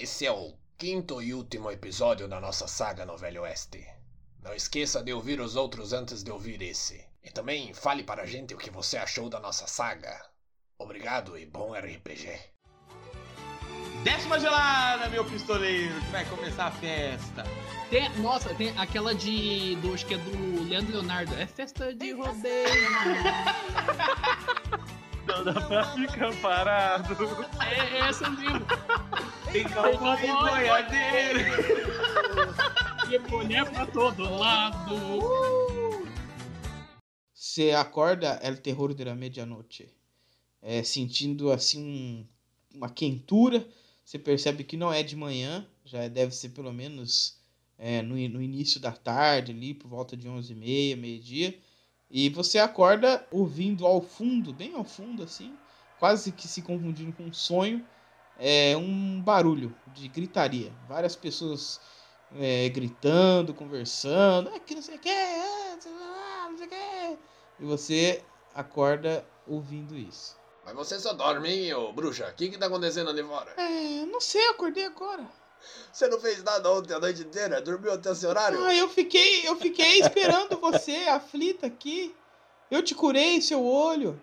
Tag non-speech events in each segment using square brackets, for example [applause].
Esse é o quinto e último episódio da nossa saga no Velho Oeste. Não esqueça de ouvir os outros antes de ouvir esse. E também fale para a gente o que você achou da nossa saga. Obrigado e bom RPG. Décima gelada, meu pistoleiro, que vai começar a festa. Tem, nossa, tem aquela de. Do, acho que é do Leandro Leonardo. É festa de rodeio. Não dá pra ficar parado. é, é essa mesmo. Tem calma de boiadeiro. E mulher pra todo lado. Você acorda é o terror da medianoite. É, sentindo assim um, uma quentura. Você percebe que não é de manhã, já deve ser pelo menos é, no, no início da tarde, ali por volta de 11h30, meio-dia. E você acorda ouvindo ao fundo, bem ao fundo assim, quase que se confundindo com um sonho, é um barulho de gritaria. Várias pessoas é, gritando, conversando, é que não sei o que, é, não sei o que. E você acorda ouvindo isso. Mas você só dorme, hein, ô bruxa? O que que tá acontecendo ali fora? É, não sei, acordei agora. Você não fez nada ontem a noite inteira? Dormiu até esse horário? Ah, eu fiquei, eu fiquei esperando você, [laughs] aflita aqui. Eu te curei seu olho.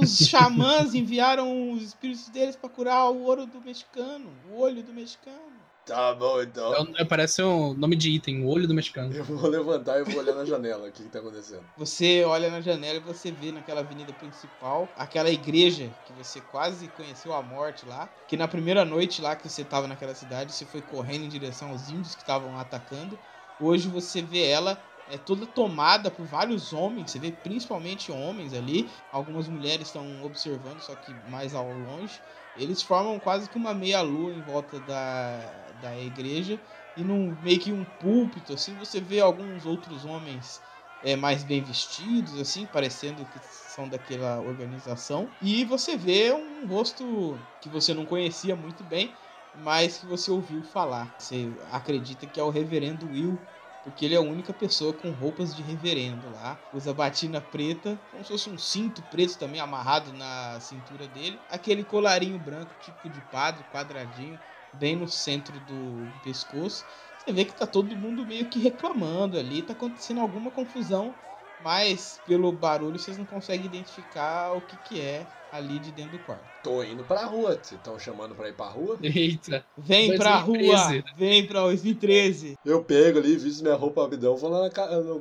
Os xamãs enviaram os espíritos deles para curar o ouro do mexicano, o olho do mexicano. Tá bom, então. É, parece um nome de item, o olho do mexicano. Eu vou levantar e vou olhar na janela o que, que tá acontecendo. Você olha na janela e você vê naquela avenida principal aquela igreja que você quase conheceu a morte lá. Que na primeira noite lá que você tava naquela cidade, você foi correndo em direção aos índios que estavam atacando. Hoje você vê ela é toda tomada por vários homens, você vê principalmente homens ali, algumas mulheres estão observando, só que mais ao longe. Eles formam quase que uma meia lua em volta da, da igreja e num meio que um púlpito assim, você vê alguns outros homens é, mais bem vestidos assim, parecendo que são daquela organização, e você vê um rosto que você não conhecia muito bem, mas que você ouviu falar. Você acredita que é o reverendo Will porque ele é a única pessoa com roupas de reverendo lá. Usa batina preta, como se fosse um cinto preto também amarrado na cintura dele. Aquele colarinho branco, típico de padre, quadradinho, bem no centro do pescoço. Você vê que tá todo mundo meio que reclamando ali, tá acontecendo alguma confusão, mas pelo barulho vocês não conseguem identificar o que, que é ali de dentro do quarto. Tô indo pra rua. Vocês estão chamando pra ir pra rua? Eita. Vem pra rua! Vem pra 2013! Eu pego ali, visto minha roupa abidão, vou lá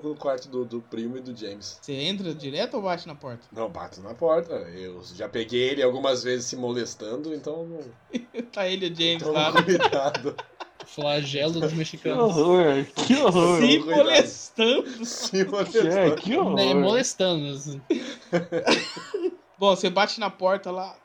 no quarto do, do, primo e do James. Você entra direto ou bate na porta? Não, bato na porta. Eu já peguei ele algumas vezes se molestando, então. [laughs] tá ele e o James então, lá. Cuidado. Flagelo dos mexicanos. Que horror, que horror. Se molestando. Se molestando. É, que horror. É, molestando. [laughs] Bom, você bate na porta lá.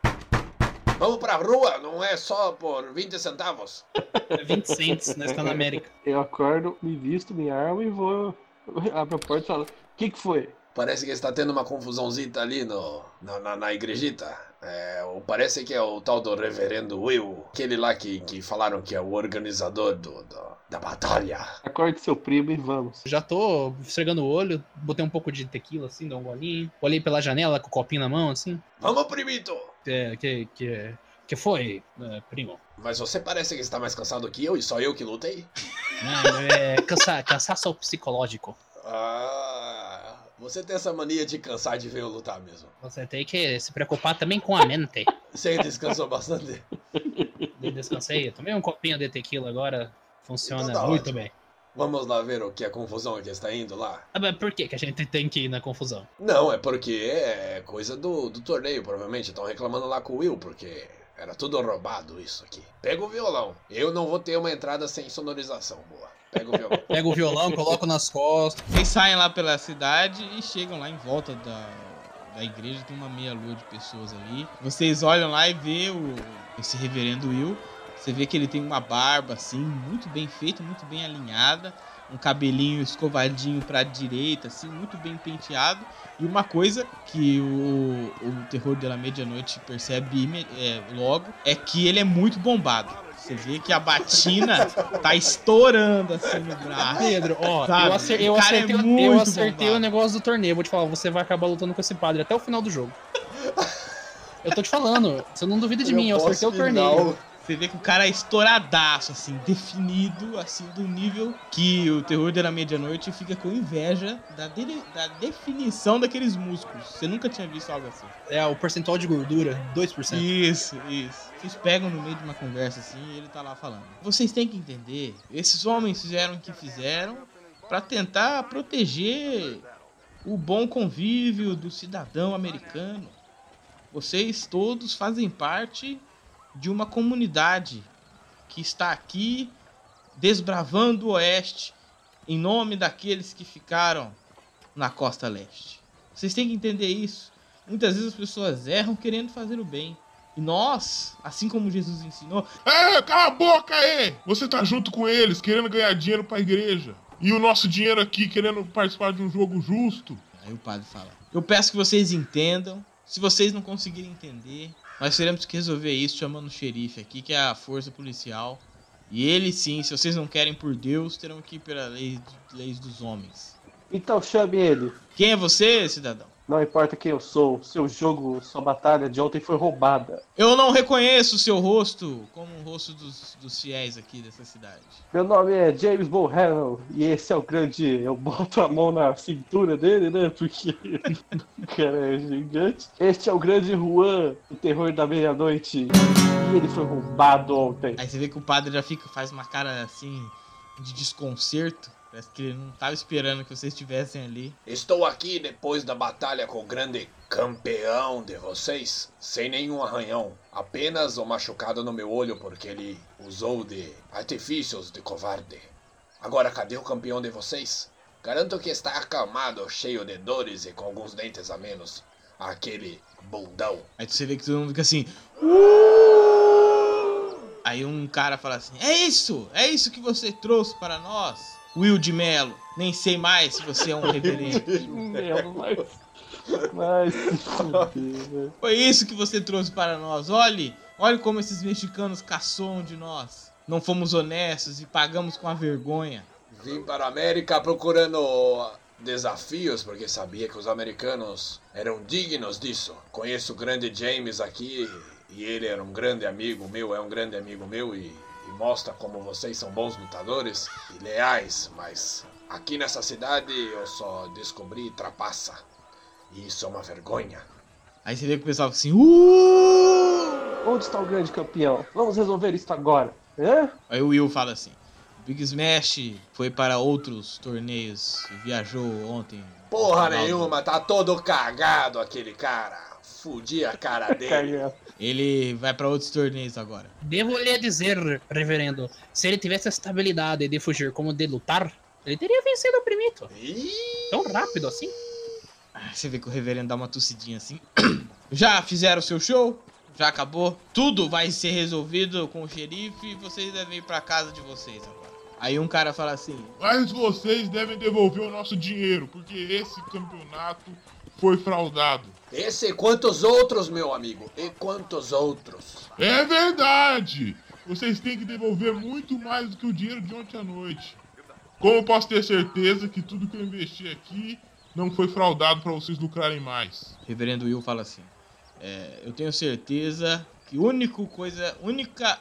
Vamos pra rua, não é só por 20 centavos. É 20 centos, nós estamos na América. Eu acordo, me visto, me armo e vou. [laughs] Abro a porta e falo: O que, que foi? Parece que está tendo uma confusãozita ali no, na, na, na igrejita. É, parece que é o tal do reverendo Will, aquele lá que, que falaram que é o organizador do, do da batalha. Acorde seu primo e vamos. Já tô esfregando o olho, botei um pouco de tequila assim, dá um golinho. Olhei pela janela com o copinho na mão assim. Vamos, primito! É, que, que, que foi, é, primo? Mas você parece que está mais cansado que eu e só eu que lutei. Não, é cansa, cansaço psicológico. Ah, você tem essa mania de cansar de ver eu lutar mesmo. Você tem que se preocupar também com a mente. Você descansou bastante? [laughs] Descansei, tomei um copinho de tequila agora, Funciona então tá muito ótimo. bem. Vamos lá ver o que a confusão que está indo lá. Ah, mas por que, que a gente tem que ir na confusão? Não, é porque é coisa do, do torneio, provavelmente. Estão reclamando lá com o Will, porque era tudo roubado isso aqui. Pega o violão. Eu não vou ter uma entrada sem sonorização, boa. Pega o violão. [laughs] Pega o violão, coloca nas costas. Vocês saem lá pela cidade e chegam lá em volta da, da igreja. Tem uma meia lua de pessoas ali. Vocês olham lá e vê o, esse reverendo Will você vê que ele tem uma barba assim, muito bem feita, muito bem alinhada, um cabelinho escovadinho para a direita, assim, muito bem penteado. E uma coisa que o, o terror da medianoite percebe é, logo é que ele é muito bombado. Você vê que a batina tá estourando assim no braço. Pedro, ó, sabe? eu, acer, eu acertei, é eu acertei o negócio do torneio. Vou te falar, você vai acabar lutando com esse padre até o final do jogo. Eu tô te falando, você não duvida de eu mim, eu acertei o torneio. Você vê que o cara é estouradaço, assim, definido, assim, do nível que o terror da meia-noite fica com inveja da, de- da definição daqueles músculos. Você nunca tinha visto algo assim. É, o percentual de gordura, 2%. Isso, isso. Vocês pegam no meio de uma conversa assim e ele tá lá falando. Vocês têm que entender, esses homens fizeram o que fizeram pra tentar proteger o bom convívio do cidadão americano. Vocês todos fazem parte de uma comunidade que está aqui desbravando o oeste em nome daqueles que ficaram na costa leste. Vocês têm que entender isso. Muitas vezes as pessoas erram querendo fazer o bem. E nós, assim como Jesus ensinou, É, cala a boca aí! Você tá junto com eles, querendo ganhar dinheiro pra igreja. E o nosso dinheiro aqui querendo participar de um jogo justo. Aí o padre fala: Eu peço que vocês entendam. Se vocês não conseguirem entender, nós teremos que resolver isso chamando o xerife aqui, que é a força policial. E ele sim, se vocês não querem por Deus, terão que ir pelas leis, leis dos homens. Então chame ele. Quem é você, cidadão? Não importa quem eu sou, seu jogo, sua batalha de ontem foi roubada. Eu não reconheço o seu rosto como o rosto dos, dos fiéis aqui dessa cidade. Meu nome é James Bohannon e esse é o grande. Eu boto a mão na cintura dele, né? Porque [laughs] o cara é gigante. Este é o grande Juan, o terror da meia-noite. E ele foi roubado ontem. Aí você vê que o padre já fica, faz uma cara assim de desconcerto. Parece que ele não tava esperando que vocês estivessem ali. Estou aqui depois da batalha com o grande campeão de vocês, sem nenhum arranhão. Apenas um machucado no meu olho porque ele usou de artifícios de covarde. Agora, cadê o campeão de vocês? Garanto que está acamado, cheio de dores e com alguns dentes a menos. Aquele bundão. Aí você vê que todo mundo fica assim. "Uh!" Aí um cara fala assim: É isso! É isso que você trouxe para nós, Will de Mello. Nem sei mais se você é um [laughs] reverendo. Mesmo, mas. Mas. né? Foi isso que você trouxe para nós. Olhe, olhe como esses mexicanos caçam de nós. Não fomos honestos e pagamos com a vergonha. Vim para a América procurando desafios porque sabia que os americanos eram dignos disso. Conheço o grande James aqui e ele era um grande amigo meu, é um grande amigo meu e, e mostra como vocês são bons lutadores e leais, mas aqui nessa cidade eu só descobri trapaça. E isso é uma vergonha. Aí você vê que o pessoal fica assim. Uh! Onde está o grande campeão? Vamos resolver isso agora. Hã? Aí o Will fala assim: Big Smash foi para outros torneios, viajou ontem. Porra nenhuma, tá todo cagado aquele cara. Fudi a cara [laughs] dele. Ele vai para outros torneios agora. Devo lhe dizer, reverendo, se ele tivesse a estabilidade de fugir como de lutar, ele teria vencido o primito. Ih, Tão rápido assim. Ah, Você vê que o reverendo dá uma tossidinha assim. [clears throat] Já fizeram o seu show? Já acabou? Tudo vai ser resolvido com o xerife e vocês devem ir pra casa de vocês agora. Aí um cara fala assim: Mas vocês devem devolver o nosso dinheiro, porque esse campeonato foi fraudado. Esse e quantos outros, meu amigo? E quantos outros? É verdade! Vocês têm que devolver muito mais do que o dinheiro de ontem à noite. Como eu posso ter certeza que tudo que eu investi aqui não foi fraudado para vocês lucrarem mais? Reverendo Will fala assim: é, Eu tenho certeza que a única coisa, única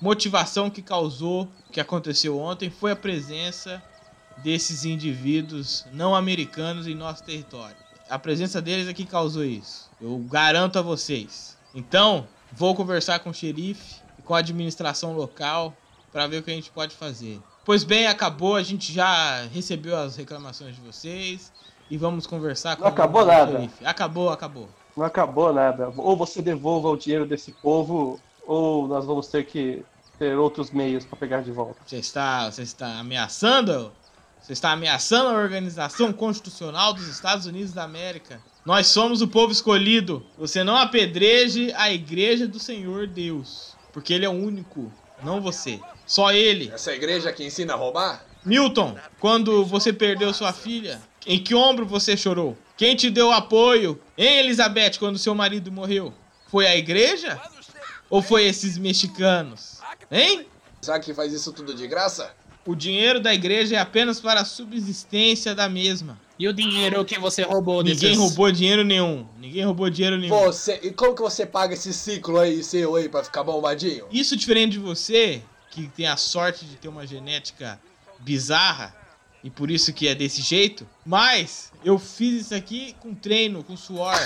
motivação que causou o que aconteceu ontem foi a presença desses indivíduos não americanos em nosso território. A presença deles é que causou isso. Eu garanto a vocês. Então, vou conversar com o xerife e com a administração local para ver o que a gente pode fazer. Pois bem, acabou, a gente já recebeu as reclamações de vocês e vamos conversar com Não acabou o nada. xerife. Acabou, acabou. Não acabou nada. Ou você devolva o dinheiro desse povo, ou nós vamos ter que ter outros meios para pegar de volta. Você está, você está ameaçando? Você está ameaçando a organização constitucional dos Estados Unidos da América. Nós somos o povo escolhido. Você não apedreje a igreja do Senhor Deus, porque ele é o único, não você. Só ele. Essa igreja que ensina a roubar? Milton, quando você perdeu sua filha, em que ombro você chorou? Quem te deu apoio? Hein, Elizabeth, quando seu marido morreu? Foi a igreja? Ou foi esses mexicanos? Hein? Sabe que faz isso tudo de graça? O dinheiro da igreja é apenas para a subsistência da mesma. E o dinheiro que você roubou Ninguém desses... roubou dinheiro nenhum. Ninguém roubou dinheiro nenhum. Você, e como que você paga esse ciclo aí seu aí pra ficar bombadinho? Isso diferente de você, que tem a sorte de ter uma genética bizarra, e por isso que é desse jeito, mas eu fiz isso aqui com treino, com suor,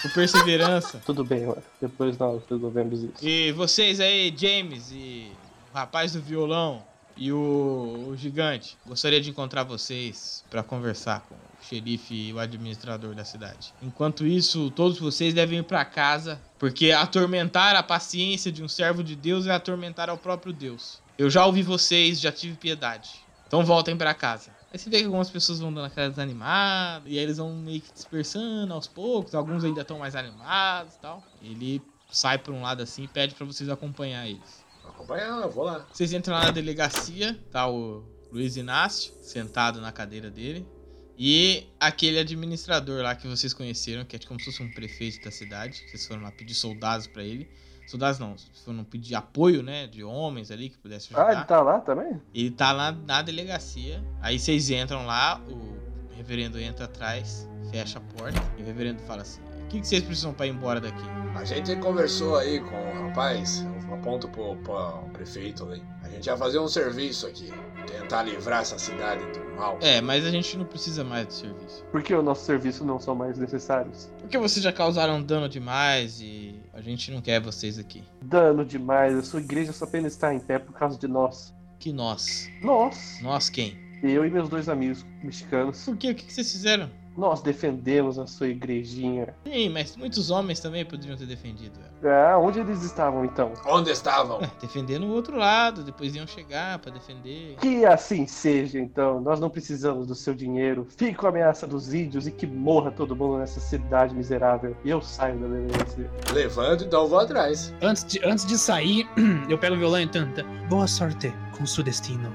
com perseverança. [laughs] Tudo bem, mano. Depois nós resolvemos isso. E vocês aí, James e o rapaz do violão e o, o gigante, gostaria de encontrar vocês para conversar com o xerife e o administrador da cidade. Enquanto isso, todos vocês devem ir para casa, porque atormentar a paciência de um servo de Deus é atormentar ao próprio Deus. Eu já ouvi vocês, já tive piedade. Então voltem para casa. Aí você vê que algumas pessoas vão dando aquela desanimada, e aí eles vão meio que dispersando aos poucos, alguns ainda estão mais animados e tal. Ele sai por um lado assim e pede para vocês acompanhar eles. Eu vou lá. Vocês entram lá na delegacia, tá o Luiz Inácio sentado na cadeira dele. E aquele administrador lá que vocês conheceram, que é como se fosse um prefeito da cidade. Vocês foram lá pedir soldados para ele. Soldados não, vocês foram pedir apoio, né? De homens ali que pudessem Ah, ajudar. ele tá lá também? Ele tá lá na delegacia. Aí vocês entram lá, o reverendo entra atrás, fecha a porta. E o reverendo fala assim: que, que vocês precisam pra ir embora daqui? A gente conversou aí com o rapaz, eu aponto pro, pro prefeito ali. A gente ia fazer um serviço aqui, tentar livrar essa cidade do mal. É, mas a gente não precisa mais do serviço. Por que os nossos serviços não são mais necessários? Porque vocês já causaram dano demais e a gente não quer vocês aqui. Dano demais. A sua igreja só apenas está em pé por causa de nós. Que nós? Nós, Nós quem? eu e meus dois amigos mexicanos, Por quê? O que vocês fizeram? Nós defendemos a sua igrejinha. Sim, mas muitos homens também poderiam ter defendido ela. Ah, onde eles estavam então? Onde estavam? [laughs] É, defendendo o outro lado, depois iam chegar pra defender. Que assim seja, então. Nós não precisamos do seu dinheiro. Fique com a ameaça dos índios e que morra todo mundo nessa cidade miserável. E eu saio da delegacia. Levanto, então eu vou atrás. Antes de, antes de sair, [clears throat] eu pego o violão e tanta. Boa sorte com seu destino.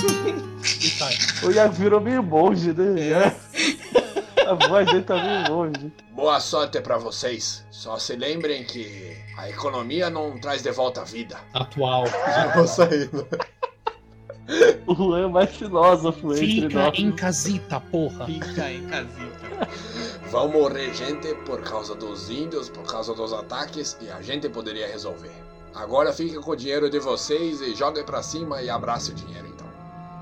[laughs] e sai. O Iago virou meio monge, né? É. [laughs] A voz dele tá meio longe. Boa sorte pra vocês. Só se lembrem que a economia não traz de volta a vida. Atual. [laughs] Já vou saindo. O Juan é mais filósofo entre Fica nós. em casita, porra. Fica em casita. Vão morrer gente por causa dos índios, por causa dos ataques, e a gente poderia resolver. Agora fiquem com o dinheiro de vocês e joguem pra cima e abrace o dinheiro então.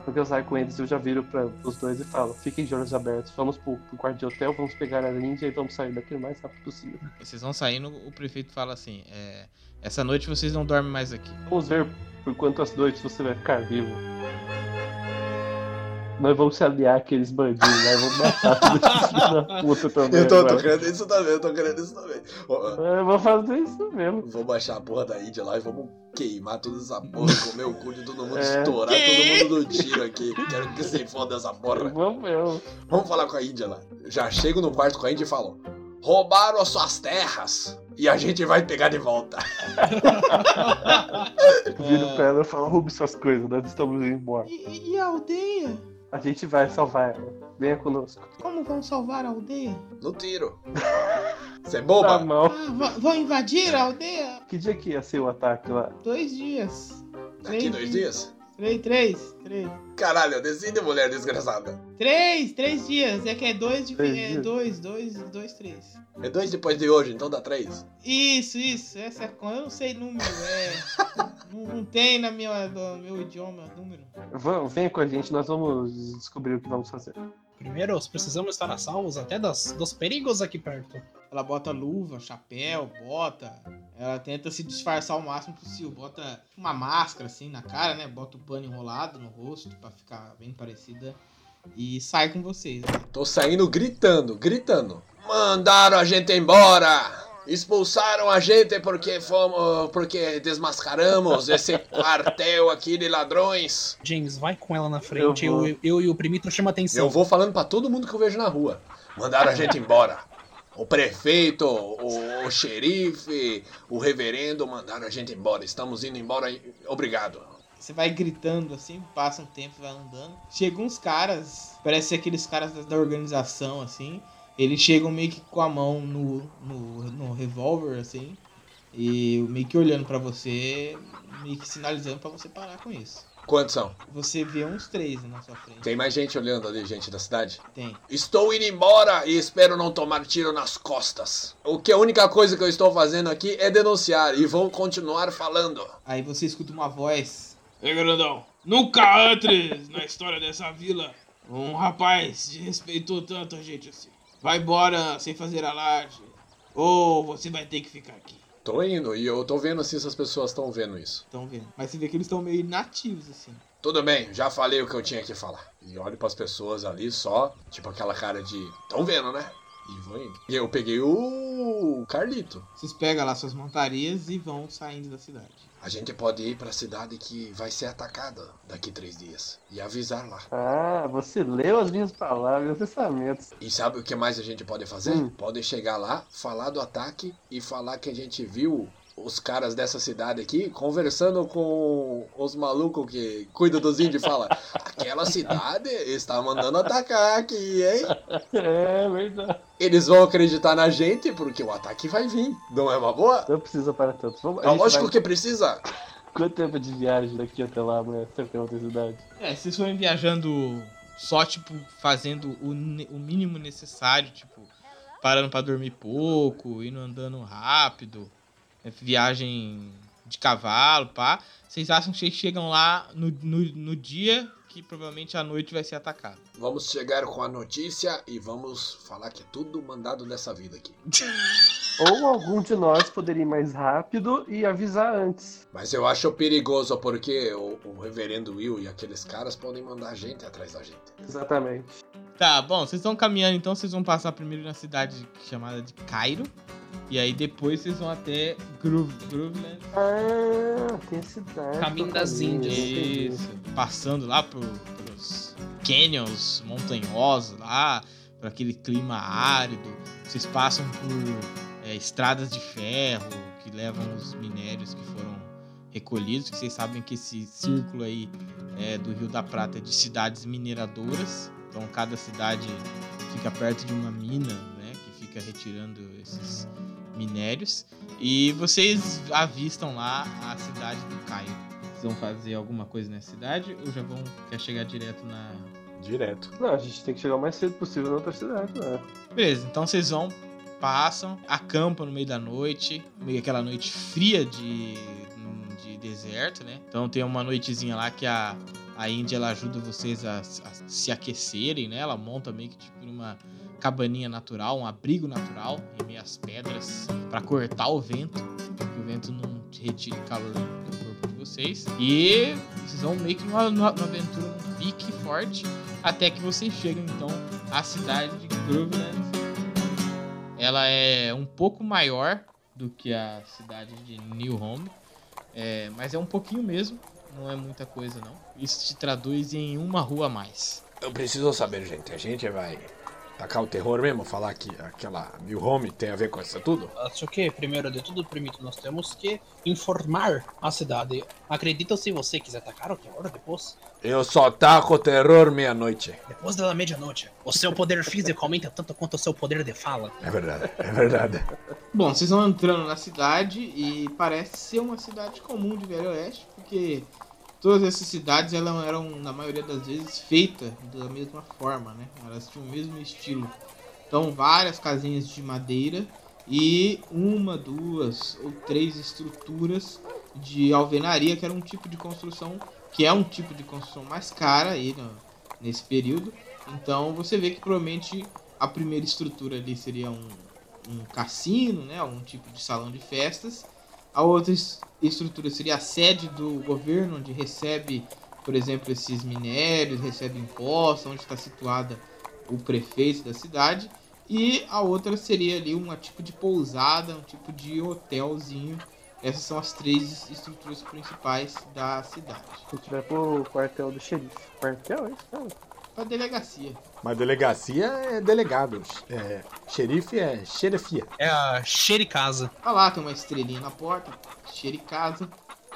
Porque eu saio com eles, eu já viro para os dois e falo: fiquem de olhos abertos, vamos pro, pro quarto de hotel, vamos pegar a Índia e vamos sair daqui o mais rápido possível. Vocês vão saindo, o prefeito fala assim: é, essa noite vocês não dormem mais aqui. Vamos ver por quantas noites você vai ficar vivo. Nós vamos se aliar àqueles bandidos, nós vamos matar filhos da puta também. Eu tô, tô agora. querendo isso também, eu tô querendo isso também. É, Eu vou fazer isso mesmo. Vou baixar a porra da Índia lá e vamos queimar toda essa porra, comer o cu de todo mundo, É. estourar Que? todo mundo no tiro aqui. Quero que se foda essa porra. Vamos mesmo. Vamos falar com a Índia lá. Já chego no quarto com a Índia e falo: roubaram as suas terras e a gente vai pegar de volta. [laughs] Viro pra ela e falo: roube suas coisas, nós estamos indo embora. E, e a aldeia? A gente vai salvar ela. Venha conosco. Como vão salvar a aldeia? No tiro. Você é Tá boba? mal. Ah, vão invadir a aldeia? Que dia que ia ser o ataque lá? Dois dias. Daqui dois dias? Três, três, três. Caralho, decide, mulher desgraçada. Três, três dias. É que é dois de. Três É dias. dois, dois, dois, três. É dois depois de hoje, então dá três. Isso, isso. Essa é conta. Eu não sei número, é. [laughs] não, não tem na minha, no meu idioma número. Vamos, venha com a gente, nós vamos descobrir o que vamos fazer. Primeiro, precisamos estar a salvos até das, dos perigos aqui perto. Ela bota luva, chapéu, bota. Ela tenta se disfarçar o máximo possível. Bota uma máscara assim na cara, né? Bota o pano enrolado no rosto pra ficar bem parecida. E sai com vocês. né? Tô saindo gritando, gritando. Mandaram a gente embora! Expulsaram a gente porque fomos. porque desmascaramos esse [laughs] quartel aqui de ladrões. James, vai com ela na frente. Eu Eu, eu, e o primito chama atenção. Eu vou falando pra todo mundo que eu vejo na rua. Mandaram a gente embora. O prefeito, o, o xerife, o reverendo mandaram a gente embora. Estamos indo embora. Obrigado. Você vai gritando assim, passa um tempo, vai andando. Chegam uns caras, parece aqueles caras da- organização, assim. Eles chegam meio que com a mão no, no, no revólver, assim. E meio que olhando pra você, meio que sinalizando pra você parar com isso. Quantos são? Você vê uns três na sua frente. Tem mais gente olhando ali, gente da cidade? Tem. Estou indo embora e espero não tomar tiro nas costas. O que a única coisa que eu estou fazendo aqui é denunciar e vou continuar falando. Aí você escuta uma voz. Ei, grandão. Nunca antes na história dessa vila um rapaz desrespeitou tanto a gente assim. Vai embora sem fazer alarde. Ou você vai ter que ficar aqui. Tô indo e eu tô vendo se essas pessoas estão vendo isso. Estão vendo. Mas você vê que eles estão meio inativos assim. Tudo bem, já falei o que eu tinha que falar. E olho pras pessoas ali só, tipo aquela cara de. Tão vendo, né? E vou indo. E eu peguei o Carlito. Vocês pegam lá suas montarias e vão saindo da cidade. A gente pode ir pra cidade que vai ser atacada daqui três dias. E avisar lá. Ah, você leu as minhas palavras, meus pensamentos. E sabe o que mais a gente pode fazer? Hum. Pode chegar lá, falar do ataque e falar que a gente viu os caras dessa cidade aqui conversando com os malucos que cuidam dos índios e fala: aquela cidade está mandando atacar aqui, hein? É verdade. Eles vão acreditar na gente porque o ataque vai vir. Não é uma boa? Não precisa para tanto. Vamos, É lógico vai- que precisa. Quanto tempo de viagem daqui até lá, né? Até outra cidade? É, vocês forem viajando só, tipo, fazendo o, o mínimo necessário, tipo, parando pra dormir pouco, indo andando rápido, viagem de cavalo, pá. Vocês acham que vocês chegam lá no, no, no dia que provavelmente à noite vai ser atacado. Vamos chegar com a notícia e vamos falar que é tudo mandado dessa vida aqui. [laughs] Ou algum de nós poderia ir mais rápido e avisar antes. Mas eu acho perigoso porque o, o reverendo Will e aqueles caras podem mandar gente atrás da gente. Exatamente. Tá, bom, vocês estão caminhando, então vocês vão passar primeiro na cidade chamada de Cairo. E aí depois vocês vão até Groove, Grooveland. Ah, tem cidade. Caminho das Índias. Isso. Passando lá por, pelos canyons montanhosos lá, por aquele clima árido. Vocês passam por é, estradas de ferro que levam os minérios que foram recolhidos. Que vocês sabem que esse círculo aí é, do Rio da Prata é de cidades mineradoras. Então cada cidade fica perto de uma mina, né, fica retirando esses minérios. E vocês avistam lá a cidade do Cairo. Vocês vão fazer alguma coisa nessa cidade ou já vão quer chegar direto na. Direto. Não, a gente tem que chegar o mais cedo possível na outra cidade, né? Beleza, então vocês vão, passam, acampam no meio da noite, meio aquela noite fria de, de deserto, né? Então tem uma noitezinha lá que a, a Índia ela ajuda vocês a, a se aquecerem, né? Ela monta meio que tipo numa cabaninha natural, um abrigo natural em meio às pedras para cortar o vento, que o vento não retire calor do corpo de vocês. E vocês vão meio que numa, numa aventura, um pique forte, até que vocês chegam então à cidade de Grooveland. Ela é um pouco maior do que a cidade de New Home, é, mas é um pouquinho mesmo, não é muita coisa não. Isso te traduz em uma rua a mais. Eu preciso saber, gente. A gente vai tacar o terror mesmo? Falar que aquela New Home tem a ver com isso tudo? Acho que, primeiro de tudo, permito, nós temos que informar a cidade. Acredito se você quiser atacar o terror depois. Eu só taco o terror meia-noite. Depois da meia-noite. O seu poder físico aumenta tanto quanto o seu poder de fala. É verdade, é verdade. Bom, vocês vão entrando na cidade e parece ser uma cidade comum de Velho Oeste, porque todas essas cidades elas eram, na maioria das vezes, feitas da mesma forma, né? Elas tinham o mesmo estilo. Então, várias casinhas de madeira e uma, duas ou três estruturas de alvenaria, que era um tipo de construção, que é um tipo de construção mais cara aí no- nesse período. Então, você vê que provavelmente a primeira estrutura ali seria um, um cassino, né, um tipo de salão de festas. A outra es- estrutura seria a sede do governo, onde recebe, por exemplo, esses minérios, recebe impostos, onde está situada o prefeito da cidade. E a outra seria ali um tipo de pousada, um tipo de hotelzinho. Essas são as três estruturas principais da cidade. Se tiver pro quartel do xerife. Quartel, é isso? A delegacia. Mas delegacia é delegado. É, xerife é xerifia. É a Xericasa. Olha lá, tem uma estrelinha na porta, cheiro de casa.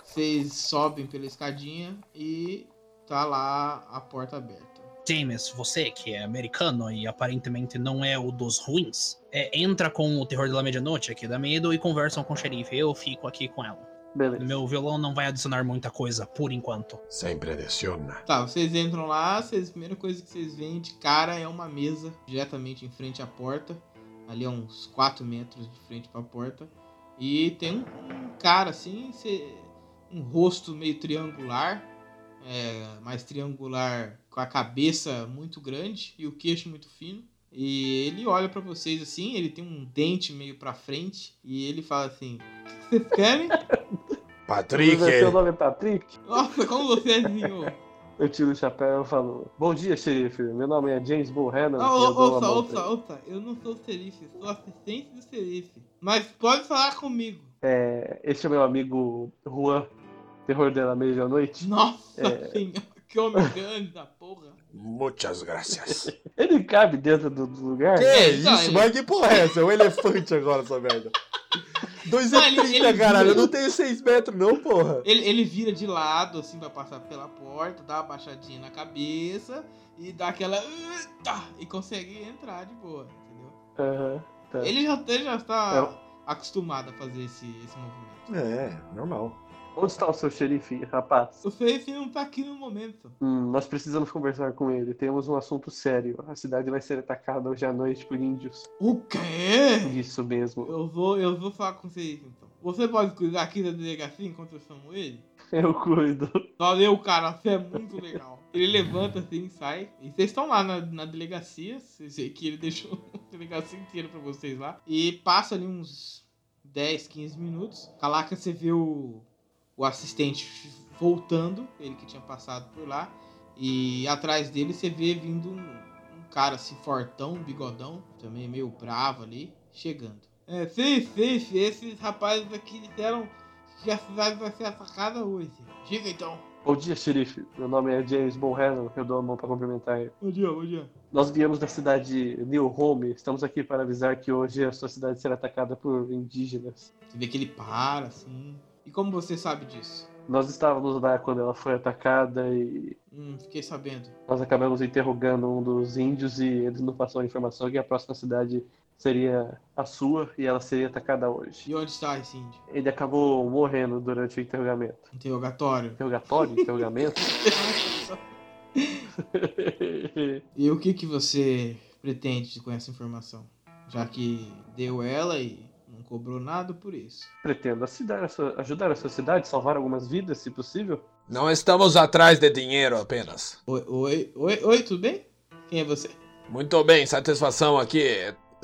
Vocês sobem pela escadinha e tá lá a porta aberta. James, você que é americano e aparentemente não é o dos ruins, é, entra com o terror da medianoite aqui da medo e conversam com o xerife. Eu fico aqui com ela. Beleza. Meu violão não vai adicionar muita coisa, por enquanto. Sempre adiciona. Tá, vocês entram lá, vocês, a primeira coisa que vocês veem de cara é uma mesa diretamente em frente à porta. Ali a uns 4 metros de frente pra porta. E tem um, um cara assim, cê- um rosto meio triangular. é, mais triangular com a cabeça muito grande e o queixo muito fino. E ele olha pra vocês assim, ele tem um dente meio pra frente e ele fala assim: O que vocês querem? Patrick! Seu nome é Patrick? Nossa, como você adivinhou? [laughs] Eu tiro o chapéu e falo: Bom dia, xerife. Meu nome é James Buchanan. Ah, ouça, ouça, ele. ouça, eu não sou o xerife, sou assistente do xerife. Mas pode falar comigo. É, Este é meu amigo Juan, terror da meia-noite. Nossa É. senhora, que homem grande da porra. Muitas graças. [laughs] Ele cabe dentro do, do lugar? Que Tá, isso? ele- Mas que porra é essa? É um elefante agora, essa merda. [laughs] Dois Não, e ele- trinta, ele caralho. Eu vira- não tenho seis metros, não, porra. Ele, ele vira de lado, assim, pra passar pela porta, dá uma baixadinha na cabeça e dá aquela. E consegue entrar de boa, entendeu? Aham, tá. Ele já, ele já está É. acostumado a fazer esse, esse movimento. É, normal. Onde está o seu xerife, rapaz? O xerife não tá aqui no momento. Hum, nós precisamos conversar com ele. Temos um assunto sério. A cidade vai ser atacada hoje à noite por índios. O quê? Isso mesmo. Eu vou, eu vou falar com vocês então. Você pode cuidar aqui da delegacia enquanto eu chamo ele? Eu cuido. Valeu, cara, você é muito legal. Ele levanta assim, sai. E vocês estão lá na, na delegacia. Que ele deixou [laughs] a delegacia inteira pra vocês lá. E passa ali uns 10, 15 minutos. Calaca, você vê o, o assistente voltando. Ele que tinha passado por lá. E atrás dele você vê vindo um, um cara assim, fortão, um bigodão. Também meio bravo ali. Chegando. É, sim, sim, sim, esses rapazes aqui disseram que a cidade vai ser atacada hoje. Diga então. Bom dia, xerife. Meu nome é James Bonhannon. Eu dou a mão para cumprimentar ele. Bom dia, bom dia. Nós viemos da cidade de New Home. Estamos aqui para avisar que hoje a sua cidade será atacada por indígenas. Você vê que ele para, assim. E como você sabe disso? Nós estávamos lá quando ela foi atacada e Hum, fiquei sabendo. nós acabamos interrogando um dos índios e eles nos passaram a informação que a próxima cidade seria a sua e ela seria atacada hoje. E onde está esse índio? Ele acabou morrendo durante o interrogamento. Interrogatório. Interrogatório? Interrogamento? [laughs] E o que que você pretende com essa informação? Já que deu ela e cobrou nada por isso. Pretendo ajudar a, ajudar cidade, salvar algumas vidas, se possível. Não estamos atrás de dinheiro apenas. Oi, oi, oi, oi, tudo bem? Quem é você? Muito bem, satisfação aqui.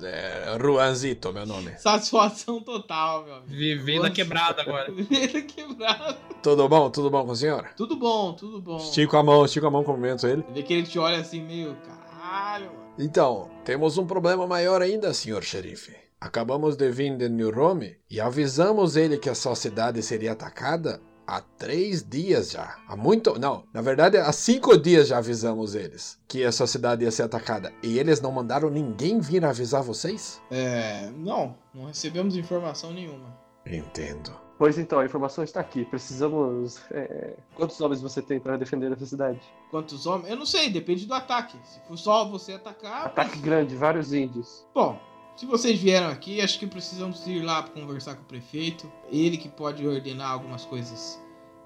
É Ruanzito, meu nome. Satisfação total, meu amigo. Vivendo quebrada agora. [laughs] Vivendo quebrado. Tudo bom? Tudo bom com o senhor? Tudo bom, tudo bom. Estico a mão, estico a mão, cumprimento ele. Vê que ele te olha assim meio, caralho, mano. Então, temos um problema maior ainda, senhor xerife. Acabamos de vir de New Rome e avisamos ele que a sua cidade seria atacada há três dias já. Há muito. Não, na verdade, há cinco dias já avisamos eles que a sua cidade ia ser atacada. E eles não mandaram ninguém vir avisar vocês? É, não, não recebemos informação nenhuma. Entendo. Pois então, a informação está aqui. Precisamos. é, Quantos homens você tem para defender essa cidade? Quantos homens? Eu não sei, depende do ataque. Se for só você atacar. Ataque grande, vários índios. Bom, se vocês vieram aqui, acho que precisamos ir lá para conversar com o prefeito. Ele que pode ordenar algumas coisas.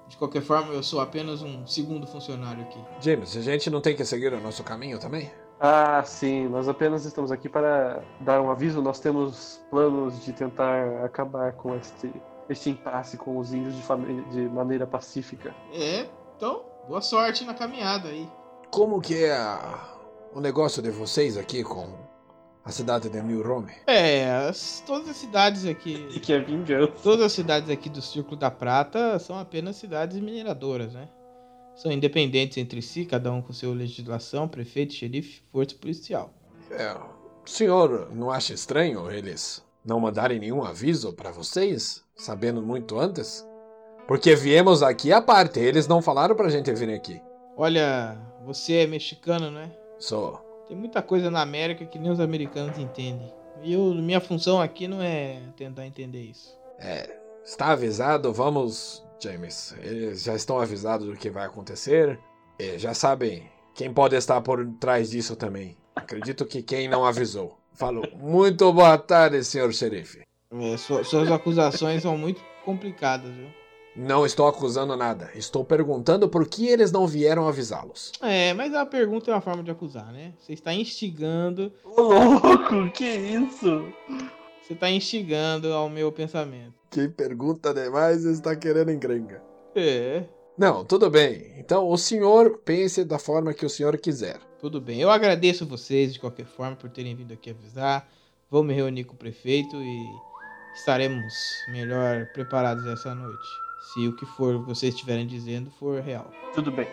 De qualquer forma, eu sou apenas um segundo funcionário aqui. James, a gente não tem que seguir o nosso caminho também? Ah, sim, nós apenas estamos aqui para dar um aviso. Nós temos planos de tentar acabar com este, este impasse com os índios de, de maneira pacífica. É, então, boa sorte na caminhada aí. Como que é a- o negócio de vocês aqui com a cidade de New Rome? É, as- todas as cidades aqui. E que é vingança. Todas as cidades aqui do Círculo da Prata são apenas cidades mineradoras, né? São independentes entre si, cada um com sua legislação, prefeito, xerife, força policial. É, o senhor não acha estranho eles não mandarem nenhum aviso para vocês, sabendo muito antes? Porque viemos aqui à parte, eles não falaram pra gente vir aqui. Olha, você é mexicano, né? Só. Tem muita coisa na América que nem os americanos entendem. E eu, minha função aqui não é tentar entender isso. É, está avisado, vamos, James. Eles já estão avisados do que vai acontecer. E já sabem quem pode estar por trás disso também. Acredito que quem não avisou. Falou. Muito boa tarde, senhor xerife. É, su- suas acusações são muito complicadas, viu? Não estou acusando nada. Estou perguntando por que eles não vieram avisá-los. É, mas a pergunta é uma forma de acusar, né? Você está instigando. Ô louco, que isso? Você está instigando ao meu pensamento. Quem pergunta demais está querendo encrenca. É. Não, tudo bem. Então o senhor pense da forma que o senhor quiser. Tudo bem. Eu agradeço vocês de qualquer forma por terem vindo aqui avisar. Vou me reunir com o prefeito e estaremos melhor preparados essa noite. Se o que for vocês estiverem dizendo for real. Tudo bem.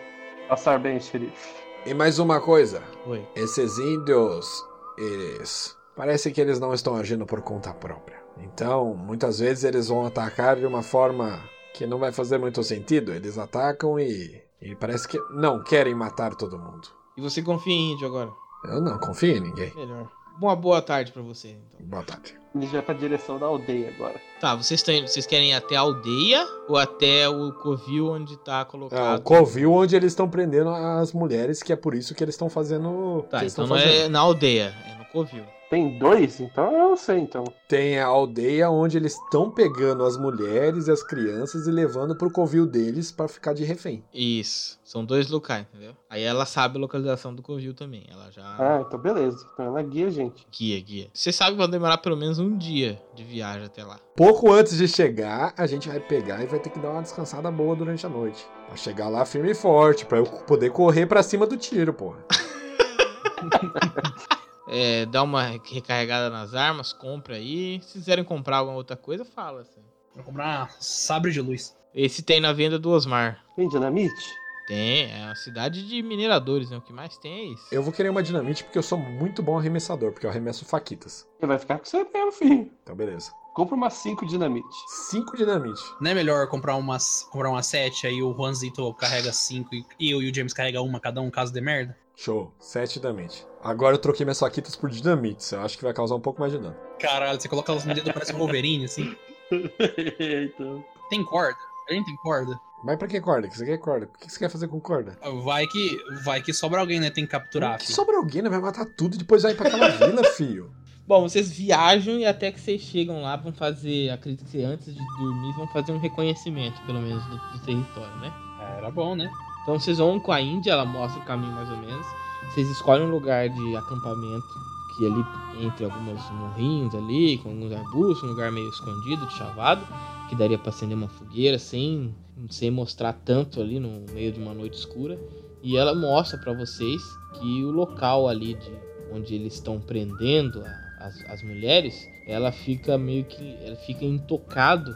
Passar bem, xerife. E mais uma coisa. Oi. Esses índios, eles. Parece que eles não estão agindo por conta própria. Então, muitas vezes eles vão atacar de uma forma que não vai fazer muito sentido. Eles atacam e. E parece que não querem matar todo mundo. E você confia em índio agora? Eu não confio em ninguém. Melhor. Uma boa tarde pra você, então. Boa tarde. Ele já vai pra direção da aldeia agora. Tá, vocês estão indo, vocês querem ir até a aldeia ou até o covil onde tá É, colocado? o covil onde eles estão prendendo as mulheres, que é por isso que eles estão fazendo. Tá, então estão não fazendo. é na aldeia, é no covil. Tem dois? Então eu não sei, então. Tem a aldeia onde eles estão pegando as mulheres e as crianças e levando pro covil deles pra ficar de refém. Isso. São dois locais, entendeu? Aí ela sabe a localização do covil também. Ela já Ah, então beleza. Então ela guia a gente. guia, guia. Você sabe que vai demorar pelo menos um dia de viagem até lá. Pouco antes de chegar, a gente vai pegar e vai ter que dar uma descansada boa durante a noite. Pra chegar lá firme e forte, pra eu poder correr pra cima do tiro, porra. [laughs] É, dá uma recarregada nas armas, compra aí. Se quiserem comprar alguma outra coisa, fala. Assim. Vou comprar sabre de luz. Esse tem na venda do Osmar. Tem dinamite? Tem, é uma cidade de mineradores, né? O que mais tem é isso. Eu vou querer uma dinamite porque eu sou muito bom arremessador, porque eu arremesso faquitas. Ele vai ficar com você mesmo, filho. Então, beleza. Compra umas 5 dinamite. Cinco dinamite. Não é melhor comprar umas, comprar uma 7, aí o Juanzito carrega 5 e eu e o James carrega uma, cada um, caso de merda? Show. Sete dinamite. Agora eu troquei minhas faquitas por dinamites. Eu acho que vai causar um pouco mais de dano. Caralho, você coloca elas no dedo, parece um Wolverine, assim. então. Tem corda? A gente tem corda? Mas pra que corda? O que você quer corda? O que você quer fazer com corda? Vai que, vai que sobra alguém, né? Tem que capturar. que filho. sobra alguém, né? Vai matar tudo e depois vai pra aquela vila, [laughs] fio. Bom, vocês viajam e até que vocês chegam lá, vão fazer, acredito que antes de dormir, vão fazer um reconhecimento, pelo menos, do, do território, né? Era bom, né? Então vocês vão com a Índia, ela mostra o caminho mais ou menos. Vocês escolhem um lugar de acampamento, que ali entre alguns morrinhos ali, com alguns arbustos, um lugar meio escondido, de chavado, que daria pra acender uma fogueira sem, sem mostrar tanto ali no meio de uma noite escura. E ela mostra pra vocês que o local ali de onde eles estão prendendo a- as, as mulheres, ela fica meio que ela fica intocado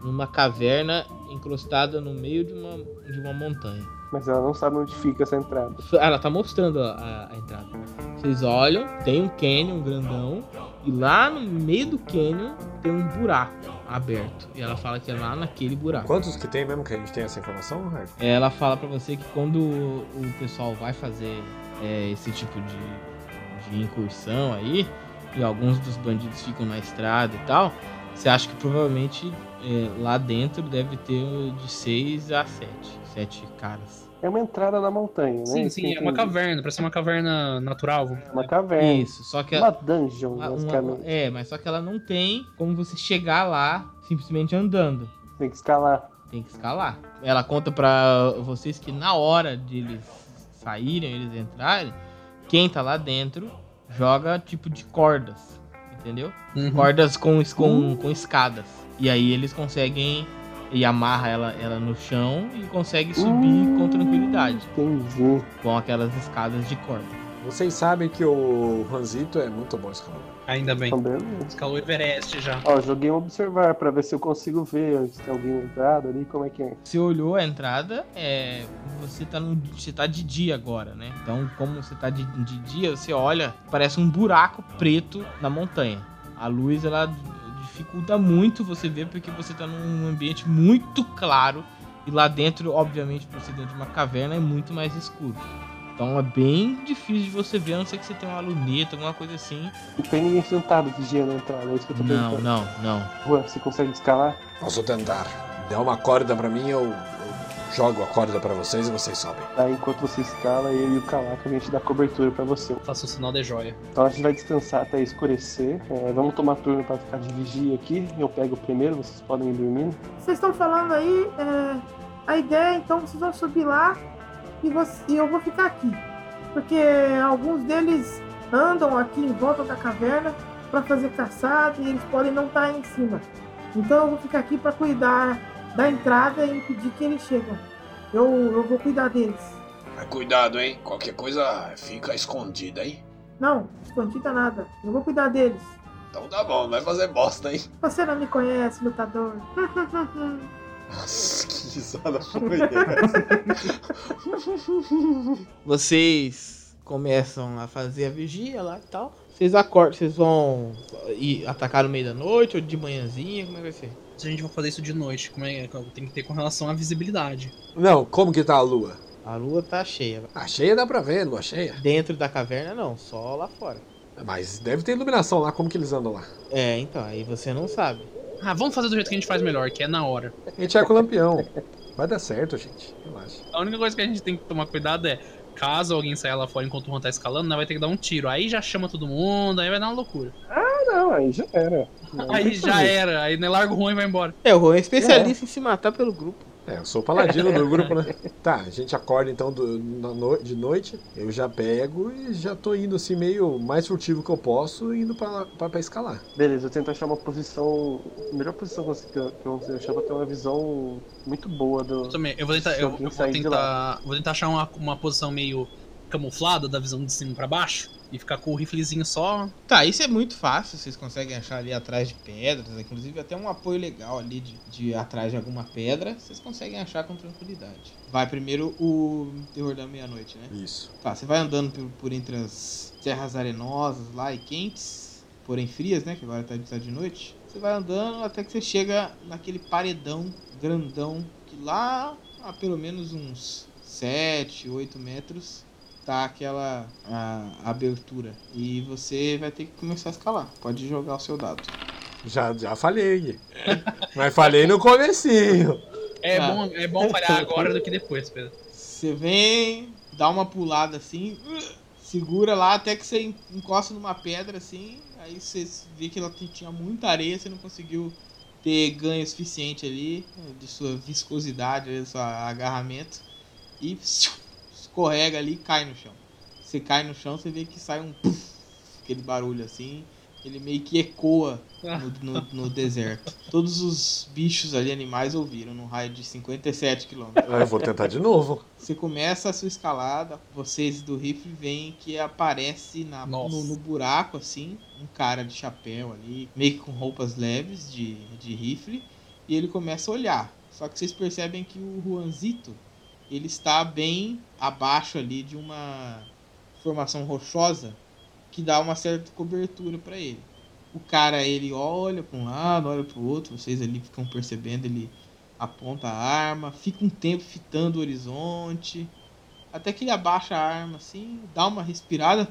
numa caverna encrustada no meio de uma, de uma montanha. Mas ela não sabe onde fica essa entrada. Ela tá mostrando a, a- entrada. Vocês olham, tem um canyon grandão. E lá no meio do canyon tem um buraco aberto. E ela fala que é lá naquele buraco. Quantos que tem mesmo que a gente tem essa informação, Raico? Ela fala pra você que quando o pessoal vai fazer é, esse tipo de, de incursão aí, e alguns dos bandidos ficam na estrada e tal, você acha que provavelmente é, lá dentro deve ter de 6 a 7. 7 caras. É uma entrada na montanha, né? Sim, Isso sim, é uma caverna, parece uma caverna natural. vamos É uma caverna. Isso, só que Uma dungeon, Uma- uma- basicamente. é, mas só que ela não tem como você chegar lá simplesmente andando. Tem que escalar. Tem que escalar. Ela conta pra vocês que na hora de eles saírem, eles entrarem, quem tá lá dentro joga tipo de cordas. Entendeu? Uhum. Cordas com, com, com escadas. E aí eles conseguem. E amarra ela, ela no chão e consegue subir com tranquilidade. Entendi. Com aquelas escadas de corda. Vocês sabem que o Ranzito é muito bom escalador. Ainda bem. Escalou o Everest já. Ó, joguei um observar pra ver se eu consigo ver se tem alguém na entrada ali, como é que é. Você olhou a entrada, é, você tá no, você tá de dia agora, né? Então, como você tá de, de dia, você olha, parece um buraco preto na montanha. A luz ela dificulta muito você ver porque você tá num ambiente muito claro e lá dentro, obviamente, por ser dentro de uma caverna é muito mais escuro. Então é bem difícil de você ver, a não ser que você tenha uma luneta, alguma coisa assim. Não tem ninguém sentado vigiando a entrada, é isso que eu tô Não, perguntando. não, não. Juan, você consegue escalar? Posso tentar. Dá uma corda pra mim, eu, eu jogo a corda pra vocês e vocês sobem. Aí enquanto você escala, eu e o Calaca a gente dá cobertura pra você. Faço o sinal de joia. Então a gente vai descansar até escurecer. É, vamos tomar turno pra ficar de vigia aqui. Eu pego o primeiro, vocês podem ir dormindo. Vocês estão falando aí, é, a ideia então vocês vão subir lá e, você- e eu vou ficar aqui. Porque alguns deles andam aqui em volta da caverna para fazer caçada e eles podem não estar em cima. Então eu vou ficar aqui para cuidar da entrada e impedir que eles chegam. Eu, eu vou cuidar deles. Mas cuidado, hein? Qualquer coisa fica escondida, hein? Não, escondida nada. Eu vou cuidar deles. Então tá bom, não vai fazer bosta, hein? Você não me conhece, lutador. Nossa, que risada [laughs] foi essa? Vocês começam a fazer a vigia lá e tal. Vocês acordam, vocês vão ir atacar no meio da noite ou de manhãzinha? Como é que vai ser? Se a gente vai fazer isso de noite, como é que tem que ter com relação à visibilidade? Não, como que tá a lua? A lua tá cheia. A cheia dá pra ver, lua cheia. Dentro da caverna não, só lá fora. Mas deve ter iluminação lá, como que eles andam lá? É, então, aí você não sabe. Ah, vamos fazer do jeito que a gente faz melhor, que é na hora. A gente é com o lampião. Vai dar certo, gente. Relaxa. A única coisa que a gente tem que tomar cuidado é, caso alguém saia lá fora enquanto o Juan tá escalando, né, vai ter que dar um tiro. Aí já chama todo mundo, aí vai dar uma loucura. Ah, não, aí já era. Não Aí já era, aí né, larga o Juan e vai embora. É, o Juan é especialista em se matar pelo grupo. É, eu sou o paladino do grupo, né? [laughs] Tá, a gente acorda então do- na no- de noite. Eu já pego e já tô indo assim, meio mais furtivo que eu posso, indo pra, pra, pra escalar. Beleza, eu tento achar uma posição. Melhor posição que eu- que eu que eu consigo achar pra ter uma visão muito boa do. Eu também, eu vou tentar, eu, eu vou tentar, vou tentar achar uma, uma posição meio camuflada da visão de cima pra baixo e ficar com o riflezinho só. Tá, isso é muito fácil, vocês conseguem achar ali atrás de pedras, inclusive até um apoio legal ali de, de atrás de alguma pedra, vocês conseguem achar com tranquilidade. Vai primeiro o terror da meia-noite, né? Isso. Tá, você vai andando por, por entre as terras arenosas lá e quentes, porém frias, né? Que agora tá, tá de noite. Você vai andando até que você chega naquele paredão grandão que lá a pelo menos uns 7, 8 metros tá aquela a, abertura. E você vai ter que começar a escalar. Pode jogar o seu dado. Já, já falhei. [laughs] Mas falhei no comecinho. É, Ah. bom, é bom falhar agora do que depois, Pedro. Você vem, dá uma pulada assim, segura lá até que você en- encosta numa pedra assim, aí você vê que ela tinha muita areia, você não conseguiu ter ganho suficiente ali eh, de sua viscosidade, de seu agarramento e [tsk] escorrega ali e cai no chão. Você cai no chão, você vê que sai um puff, aquele barulho assim, ele meio que ecoa no, no- no deserto. Todos os bichos ali, animais, ouviram num raio de 57 quilômetros. Ah, Eu vou tentar de novo. Você começa a sua escalada, vocês do rifle veem que aparece na, no, no buraco, assim, um cara de chapéu ali, meio que com roupas leves de, de rifle, e ele começa a olhar. Só que vocês percebem que o Juanzito, ele está bem abaixo ali de uma formação rochosa que dá uma certa cobertura para ele. O cara, ele olha para um lado, olha para o outro, vocês ali ficam percebendo, ele aponta a arma, fica um tempo fitando o horizonte, até que ele abaixa a arma assim, dá uma respirada,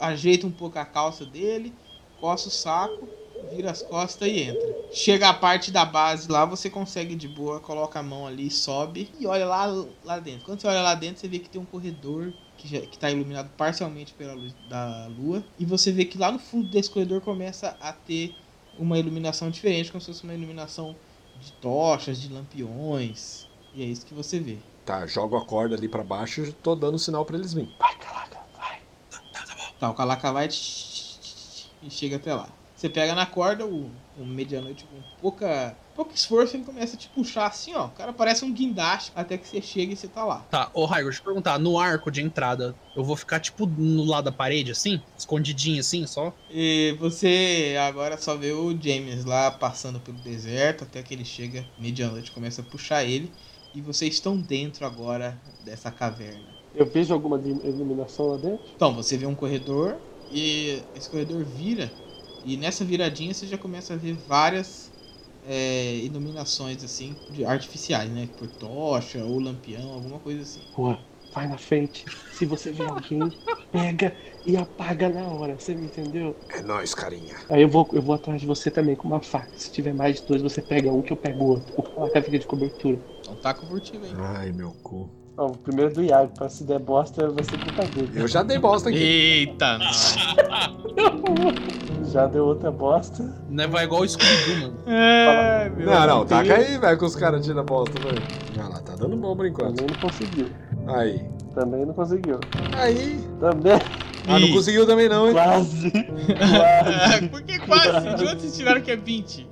ajeita um pouco a calça dele, coça o saco, vira as costas e entra. Chega a parte da base lá, você consegue de boa, coloca a mão ali, sobe e olha lá, lá dentro. Quando você olha lá dentro, você vê que tem um corredor que, já, que tá iluminado parcialmente pela luz da lua. E você vê que lá no fundo desse corredor começa a ter uma iluminação diferente, como se fosse uma iluminação de tochas, de lampiões. E é isso que você vê. Tá, jogo a corda ali pra baixo e tô dando sinal pra eles virem. Tá, o Calaca vai e chega até lá. Você pega na corda, o, o medianoite com pouca, pouco esforço, ele começa a te puxar assim, ó. O cara parece um guindaste até que você chega e você tá lá. Tá, ô Raigor, deixa eu perguntar, no arco de entrada, eu vou ficar tipo no lado da parede, assim? Escondidinho assim, só? E você agora só vê o James lá passando pelo deserto até que ele chega medianoite, começa a puxar ele. E vocês estão dentro agora dessa caverna. Eu vejo alguma ilu- iluminação lá dentro? Então, você vê um corredor e esse corredor vira. E nessa viradinha você já começa a ver várias é, iluminações assim, de artificiais, né? Por tocha ou lampião, alguma coisa assim. Juan, vai na frente. Se você ver alguém, pega e apaga na hora, você me entendeu? É nóis, carinha. Aí eu vou, eu vou atrás de você também com uma faca. Se tiver mais de dois, você pega um que eu pego o outro. O placa fica de cobertura. Então o furtivo aí. Ai, meu cu. Ó, o primeiro do Iago, pra se der bosta, vai ser culpa dele. Eu já dei bosta aqui. Eita. [laughs] Já deu outra bosta. Não é vai igual o Scooby-Doo, mano. É, meu Não, não, taca aí, velho, que os caras tiram bosta, velho. Olha lá, tá dando bom por enquanto. Também não conseguiu. Aí. Também não conseguiu. Aí. Também. Ah, não conseguiu também não, hein? Quase. [laughs] Quase. Por que quase? De onde vocês tiraram que é 20?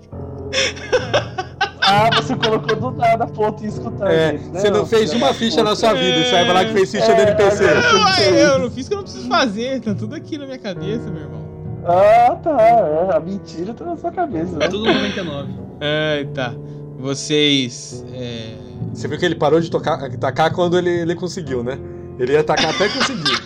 [laughs] Ah, você colocou do nada a ponto e escutar. É, gente, né, você não ô fez uma ficha na sua vida, e você vai falar que fez ficha É, do NPC. Não, é, eu não fiz o que eu não preciso fazer. Tá tudo aqui na minha cabeça, meu irmão. Ah, tá. É, a mentira tá na sua cabeça, né? É tudo 99. É, tá. Vocês. É... Você viu que ele parou de tocar, tacar quando ele, ele conseguiu, né? Ele ia tacar até conseguir.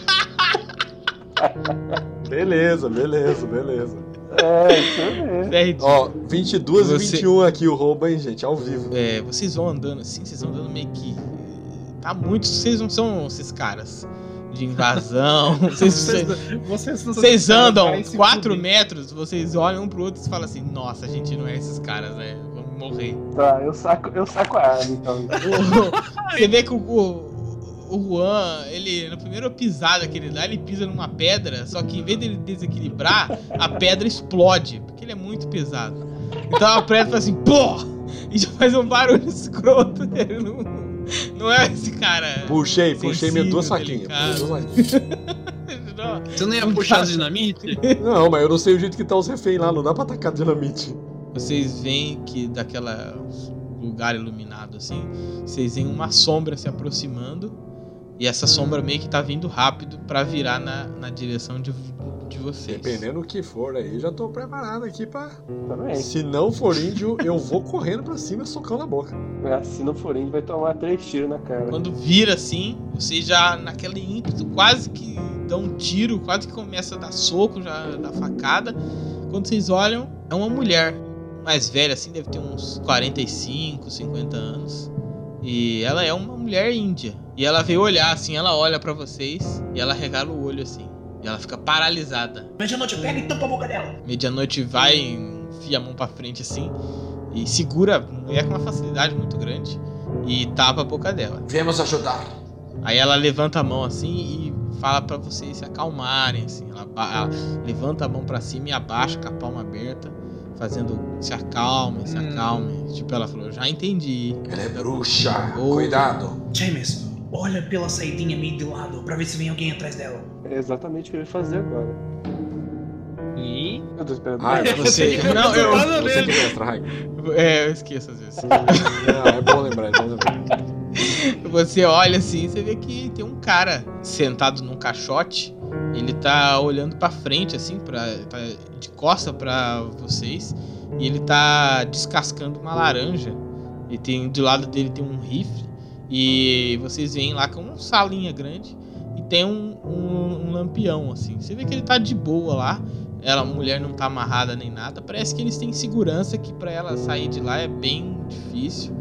[laughs] beleza, beleza, beleza. É, isso mesmo. Nerd, Ó, 22 e Você- 21 aqui o roubo, hein, gente? Ao vivo. é, vocês vão andando assim, vocês vão andando meio que. é, Tá muito. Vocês não são esses caras de invasão. [laughs] vocês, vocês, vocês, não são vocês esses caras, andam vai se 4 fuder. metros, vocês olham um pro outro e falam assim: Nossa, a gente não é esses caras, né? Vamos morrer. Tá, eu saco, eu saco a arma, então. O- [laughs] Você vê que o, o, o Juan, ele, na primeira pisada que ele dá, ele pisa numa pedra, só que em vez dele desequilibrar, a pedra explode, porque ele é muito pesado. Então a pedra faz assim, pô! E já faz um barulho [laughs] escroto. Ele não, não é esse cara. Puxei, puxei minhas duas. Não, Você não ia Não puxar tá. dinamite? Não, mas eu não sei o jeito que tá os reféns lá, não dá pra atacar dinamite. Vocês veem que daquela lugar iluminado assim, vocês veem uma sombra se aproximando e essa sombra meio que tá vindo rápido pra virar na, na direção de, de vocês. Dependendo do que for aí, já tô preparado aqui pra. Também. Se não for índio, eu vou correndo pra cima e socão na boca. É, Se não for índio, vai tomar três tiros na cara. Quando vira assim, vocês já naquele ímpeto quase que dão um tiro, quase que começa a dar soco, já dá facada. Quando vocês olham, é uma mulher mais velha assim, deve ter uns 45, 50 anos. E ela é uma mulher índia. E ela veio olhar assim, ela olha pra vocês e ela regala o olho assim. E ela fica paralisada. Medianoite, pega e tampa a boca dela. Medianoite vai, enfia a mão pra frente assim e segura a mulher com uma facilidade muito grande e tapa a boca dela. Viemos ajudar. Aí ela levanta a mão assim e fala pra vocês se acalmarem assim. Ela, ela levanta a mão pra cima e abaixa com a palma aberta, fazendo se acalme, se Hum. acalme. Tipo ela falou, já entendi. Ela é bruxa. Oh. Cuidado. James, olha pela saidinha meio de lado pra ver se vem alguém atrás dela. É exatamente o que eu ia fazer agora. E. Eu tô esperando. Ah. Você, [laughs] não, eu, Você que mestra, Raik. é, eu esqueço às vezes. Não, é bom lembrar, é bom lembrar. Você olha assim, você vê que tem um cara sentado num caixote. Ele tá olhando pra frente, assim, pra, tá de costa pra vocês. E ele tá descascando uma laranja. E tem do lado dele tem um rifle. E vocês veem lá com uma salinha grande. E tem um, um, um lampião, assim. Você vê que ele tá de boa lá. Ela, a mulher não tá amarrada nem nada. Parece que eles têm segurança que pra ela sair de lá é bem difícil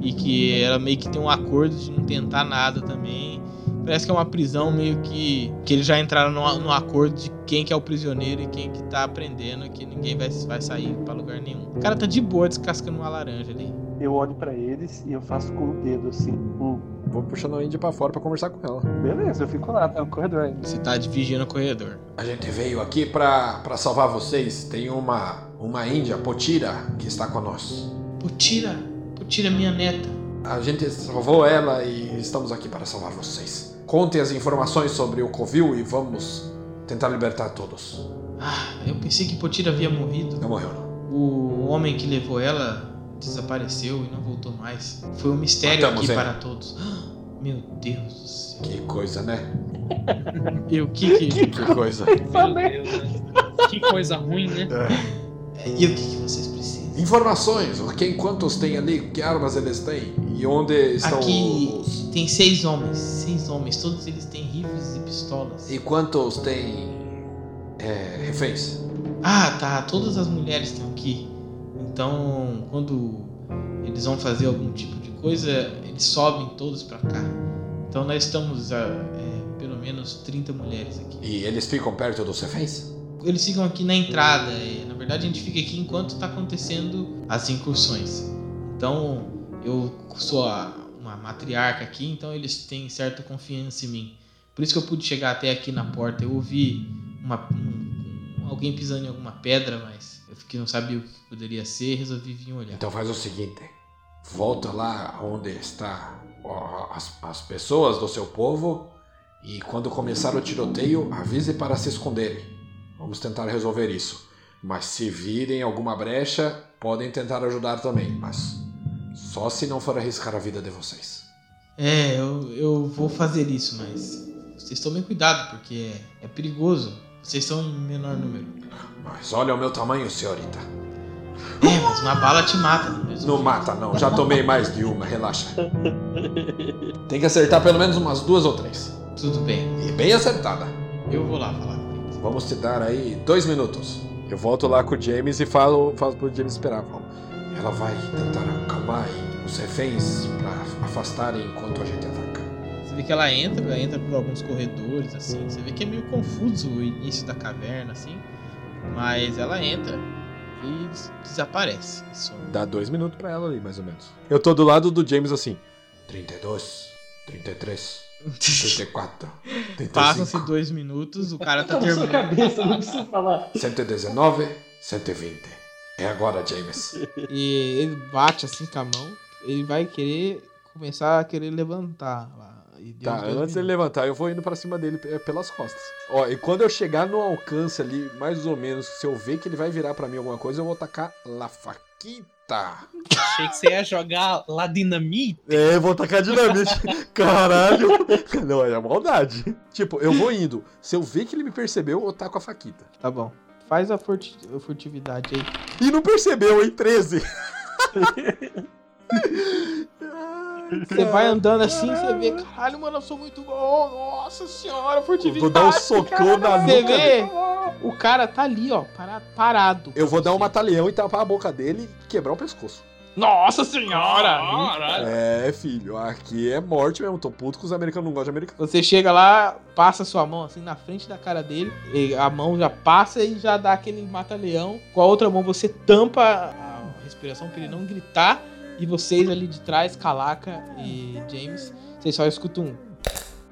e que ela meio que tem um acordo de não tentar nada também. Parece que é uma prisão meio que. que eles já entraram no, no acordo de quem que é o prisioneiro e quem que tá aprendendo, que ninguém vai, vai sair pra lugar nenhum. O cara tá de boa descascando uma laranja ali. Eu olho pra eles e eu faço com o dedo assim. Hum. Vou puxando a Índia pra fora pra conversar com ela. Beleza, eu fico lá, tá no corredor ainda. Você tá vigiando o corredor. A gente veio aqui pra, pra salvar vocês. Tem uma, uma índia, Potira, que está com nós. Pô, tira! Pô, tira minha neta. A gente salvou ela e estamos aqui para salvar vocês. Contem as informações sobre o Covil e vamos tentar libertar todos. Ah, eu pensei que Potira havia morrido. Não morreu, não. O homem que levou ela desapareceu e não voltou mais. Foi um mistério Matamos aqui ele. para todos. [gasps] Meu Deus do céu. Que coisa, né? E o que que. [laughs] Que coisa. Meu Deus, né? Que coisa ruim, né? E o que, que vocês precisam? Informações. Quem, quantos tem ali? Que armas eles têm? E onde estão Aqui os... tem seis homens. Seis homens. Todos eles têm rifles e pistolas. E quantos têm é, reféns? Ah, tá. Todas as mulheres estão aqui. Então, quando eles vão fazer algum tipo de coisa, eles sobem todos pra cá. Então, nós estamos a é, pelo menos 30 mulheres aqui. E eles ficam perto dos reféns? Eles ficam aqui na entrada. E, na verdade, a gente fica aqui enquanto tá acontecendo as incursões. Então, eu sou a- uma matriarca aqui, então eles têm certa confiança em mim. Por isso que eu pude chegar até aqui na porta. Eu ouvi uma, um- um- alguém pisando em alguma pedra, mas fiquei não sabia o que poderia ser, resolvi vir olhar. Então faz o seguinte: volta lá onde está ó, as, as pessoas do seu povo e quando começar o tiroteio, avise para se esconderem. Vamos tentar resolver isso. Mas se virem alguma brecha, podem tentar ajudar também, mas só se não for arriscar a vida de vocês. É, eu, eu vou fazer isso, mas vocês tomem cuidado, porque é, é perigoso. Vocês estão em menor número. Mas olha o meu tamanho, senhorita. É, mas uma bala te mata, não mata, não. Já tomei mais de uma, relaxa. Tem que acertar pelo menos umas duas ou três. Tudo bem. E bem acertada. Eu vou lá falar. Vamos te dar aí dois minutos. Eu volto lá com o James e falo, falo pro James esperar. Falo, Ela vai tentar acalmar os reféns pra afastarem enquanto a gente ataca. Você vê que ela entra, ela entra por alguns corredores, assim. Você vê que é meio confuso o início da caverna, assim. Mas ela entra e des- desaparece. some. Dá dois minutos pra ela ali, mais ou menos. Eu tô do lado do James assim. 32, 33, 34, Passam-se 35, dois minutos, o cara tá Tá terminando. cabeça, não precisa falar. 119, 120. É agora, James. E ele bate assim com a mão. Ele vai querer começar a querer levantar Tá, antes dele minutos. levantar, eu vou indo pra cima dele pe- pelas costas. Ó, e quando eu chegar no alcance ali, mais ou menos, se eu ver que ele vai virar pra mim alguma coisa, eu vou tacar La Faquita. Achei que você ia jogar lá dinamite. É, eu vou tacar dinamite. [laughs] Caralho. Não, é maldade. Tipo, eu vou indo. Se eu ver que ele me percebeu, eu taco a faquita. Tá bom. Faz a furti- a furtividade aí. E não percebeu, hein? 13. [laughs] Você vai andando assim, você vê, caralho, mano, eu sou muito bom. Nossa senhora, furtividade. Vou dar um socão na Você nuca. vê, o cara tá ali, ó, para- parado. Eu vou dar um mata-leão e tapar a boca dele e quebrar o pescoço. Nossa senhora! Caralho. É, filho, aqui é morte mesmo. Tô puto que os americanos não gostam de americano. Você chega lá, passa sua mão assim na frente da cara dele, e a mão já passa e já dá aquele mata-leão. Com a outra mão você tampa a respiração pra ele não gritar. E vocês ali de trás, Calaca e James, vocês só escutam um.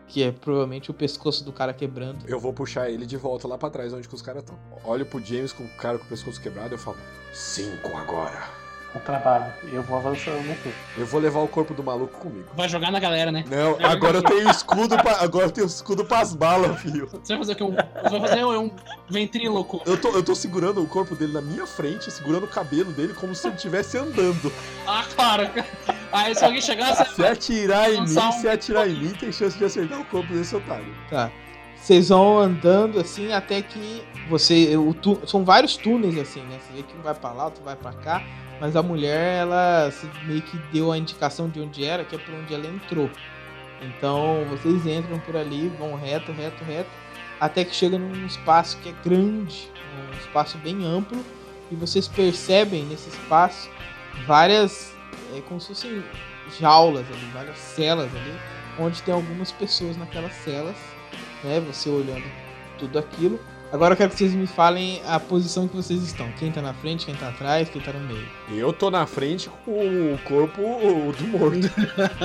Que é provavelmente o pescoço do cara quebrando. Eu vou puxar ele de volta lá pra trás, onde que os caras estão. Olho pro James com o cara com o pescoço quebrado e eu falo: Cinco agora. Um trabalho. Eu vou avançando aqui. Eu vou levar o corpo do maluco comigo. Vai jogar na galera, né? Não, agora eu tenho escudo pra, agora eu tenho escudo pras balas, filho. Você vai fazer o quê? Um, você vai fazer um, um ventríloco. Eu tô, eu tô segurando o corpo dele na minha frente, segurando o cabelo dele como se ele estivesse andando. Ah, claro. Aí se alguém chegar, você Se atirar em mim, um- se atirar em mim, tem chance de acertar o corpo desse otário. Tá. Vocês vão andando assim até que você. O tu- são vários túneis assim, né? Você vê que um vai pra lá, outro vai pra cá. Mas a mulher, ela meio que deu a indicação de onde era, que é por onde ela entrou. Então vocês entram por ali, vão reto, reto, reto, até que chega num espaço que é grande, um espaço bem amplo, e vocês percebem nesse espaço várias, é, como se fossem jaulas ali, várias celas ali, onde tem algumas pessoas naquelas celas, né? Você olhando tudo aquilo. Agora eu quero que vocês me falem a posição que vocês estão. Quem tá na frente, quem tá atrás, quem tá no meio. Eu tô na frente com o corpo do morto.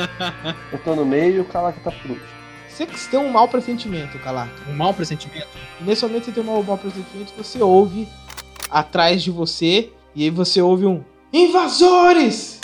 [laughs] Eu tô no meio e o Calaca tá por último. Você que tem um mau pressentimento, Calaca. um mau pressentimento. Nesse momento você tem um mau pressentimento, você ouve atrás de você, e aí você ouve um Invasores!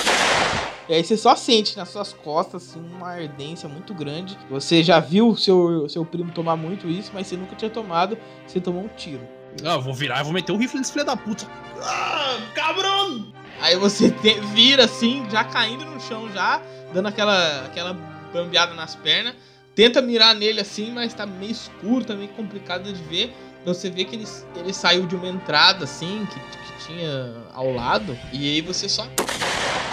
E aí você só sente nas suas costas assim, uma ardência muito grande. Você já viu seu, seu primo tomar muito isso, mas você nunca tinha tomado, você tomou um tiro. Ah, eu vou virar e vou meter o rifle nesse filho da puta. Ah, cabrão! Aí você te- vira assim, já caindo no chão, já, dando aquela, aquela bambeada nas pernas. Tenta mirar nele assim, mas tá meio escuro, tá meio complicado de ver. Você vê que ele, ele saiu de uma entrada assim, que, que tinha ao lado. E aí você só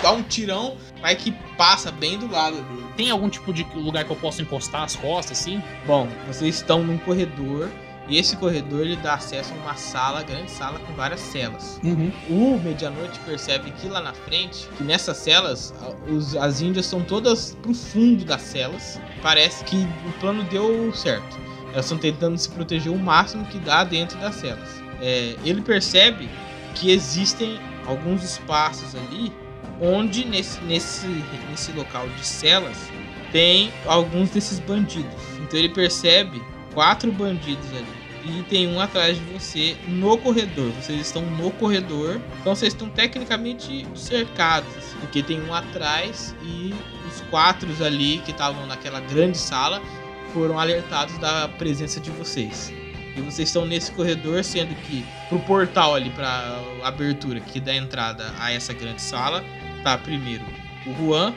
dá um tirão, mas que passa bem do lado dele. Tem algum tipo de lugar que eu possa encostar as costas, assim? Bom, vocês estão num corredor. E esse corredor ele dá acesso a uma sala, grande sala com várias celas. Uhum. O Medianoite percebe que lá na frente, que nessas celas, os- as índias estão todas pro fundo das celas. Parece que o plano deu certo. Elas estão tentando se proteger o máximo que dá dentro das celas. É, ele percebe que existem alguns espaços ali onde nesse, nesse, nesse local de celas tem alguns desses bandidos. Então ele percebe quatro bandidos ali. E tem um atrás de você no corredor. Vocês estão no corredor. Então vocês estão tecnicamente cercados. assim, porque tem um atrás e os quatro ali que estavam naquela grande sala foram alertados da presença de vocês. E vocês estão nesse corredor, sendo que pro portal ali, pra abertura que dá entrada a essa grande sala, tá primeiro o Juan,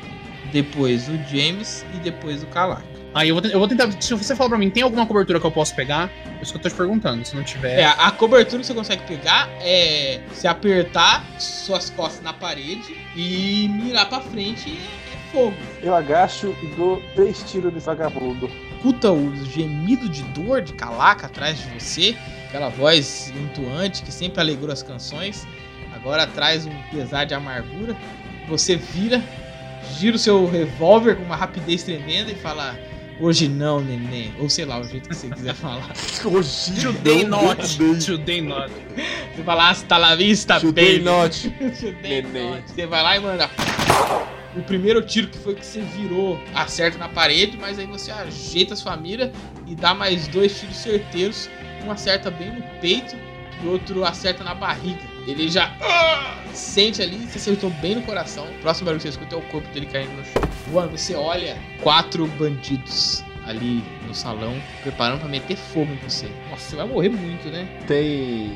depois o James e depois o Calaca. Aí eu vou, eu vou tentar. Se você falar pra mim, tem alguma cobertura que eu posso pegar? É isso que eu tô te perguntando. Se não tiver. É, a cobertura que você consegue pegar é se apertar suas costas na parede e mirar pra frente é fogo. Eu agacho e dou três tiros nesse vagabundo. Escuta o gemido de dor de Calaca atrás de você, aquela voz entoante que sempre alegrou as canções, agora traz um pesar de amargura. Você vira, gira o seu revólver com uma rapidez tremenda e fala: Hoje não, neném. Ou sei lá, o jeito que você quiser [laughs] falar. Hoje Today não, not. neném. Today not. Você fala, hasta la vista, Today baby. not. [laughs] Today Neném. not. Você vai lá e manda. O primeiro tiro que foi que você virou, acerta na parede, mas aí você ajeita sua mira e dá mais dois tiros certeiros. Um acerta bem no peito e outro acerta na barriga. Ele já ah, sente ali, você acertou bem no coração. O próximo barulho que você escuta é o corpo dele caindo no chão. Juan, você olha quatro bandidos ali no salão, preparando pra meter fogo em você. Nossa, você vai morrer muito, né? Tem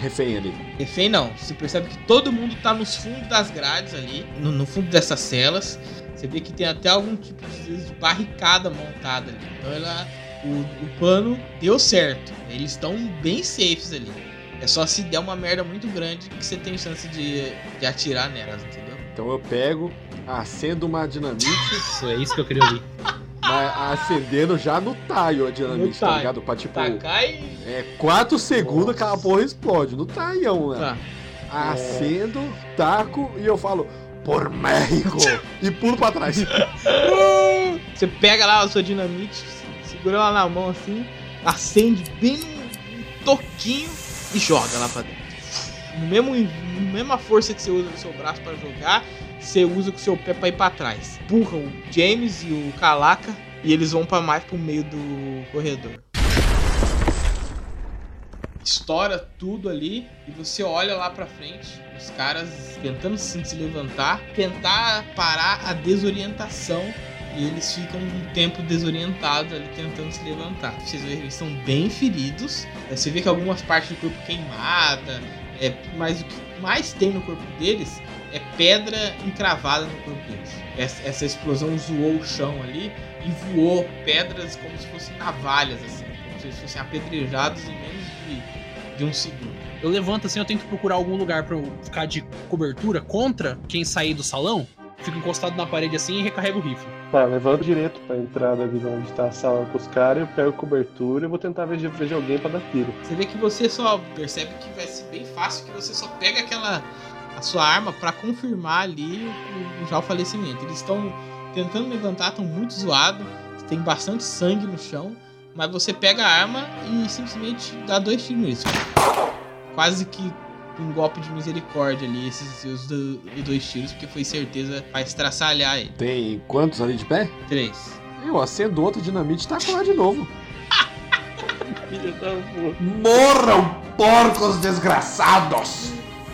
refém ali. Refém não. Você percebe que todo mundo tá nos fundos das grades ali, no, no fundo dessas celas. Você vê que tem até algum tipo de, de barricada montada ali. Então ela, o, o plano deu certo. Eles estão bem safes ali. É só se der uma merda muito grande que você tem chance de, de atirar nelas, entendeu? Então eu pego, acendo uma dinamite, Isso é isso que eu queria ouvir. mas acendendo já no taio a dinamite, No tá taio. ligado? Pra tipo, Tacar e. é 4 segundos aquela porra explode. No taião, né? Tá. Acendo, taco e eu falo, por México! [laughs] e pulo pra trás. [laughs] Você pega lá a sua dinamite, segura ela na mão assim, acende bem num toquinho e joga lá pra dentro. No mesmo, mesma força que você usa no seu braço pra jogar, você usa com o seu pé pra ir pra trás. Empurra o James e o Calaca e eles vão pra mais pro meio do corredor. Estoura tudo ali e você olha lá pra frente, os caras tentando se levantar, tentar parar a desorientação e eles ficam um tempo desorientados ali tentando se levantar. Vocês veem que eles estão bem feridos. É, Você vê que algumas partes do corpo queimada, é, mas o que mais tem no corpo deles é pedra encravada no corpo deles. Essa, essa explosão zoou o chão ali e voou pedras como se fossem navalhas, assim, como se eles fossem apedrejados em menos de, de um segundo. Eu levanto assim, eu tento procurar algum lugar pra eu ficar de cobertura contra quem sair do salão. Fico encostado na parede assim e recarrego o rifle. Tá, levando direto pra entrada ali onde tá a sala com os caras, eu pego cobertura e vou tentar ver vejo alguém pra dar tiro. Você vê que você só percebe que vai ser bem fácil, que você só pega aquela a sua arma pra confirmar ali o, o- já o falecimento. Eles estão tentando levantar, estão muito zoados, tem bastante sangue no chão, mas você pega a arma e simplesmente dá dois tiros neles. Quase que um golpe de misericórdia ali, esses seus do- dois tiros, porque foi certeza pra estraçalhar ele. Tem quantos ali de pé? Três. Eu acendo outro dinamite e taco lá de novo. [laughs] Filha da puta. Morram, porcos desgraçados!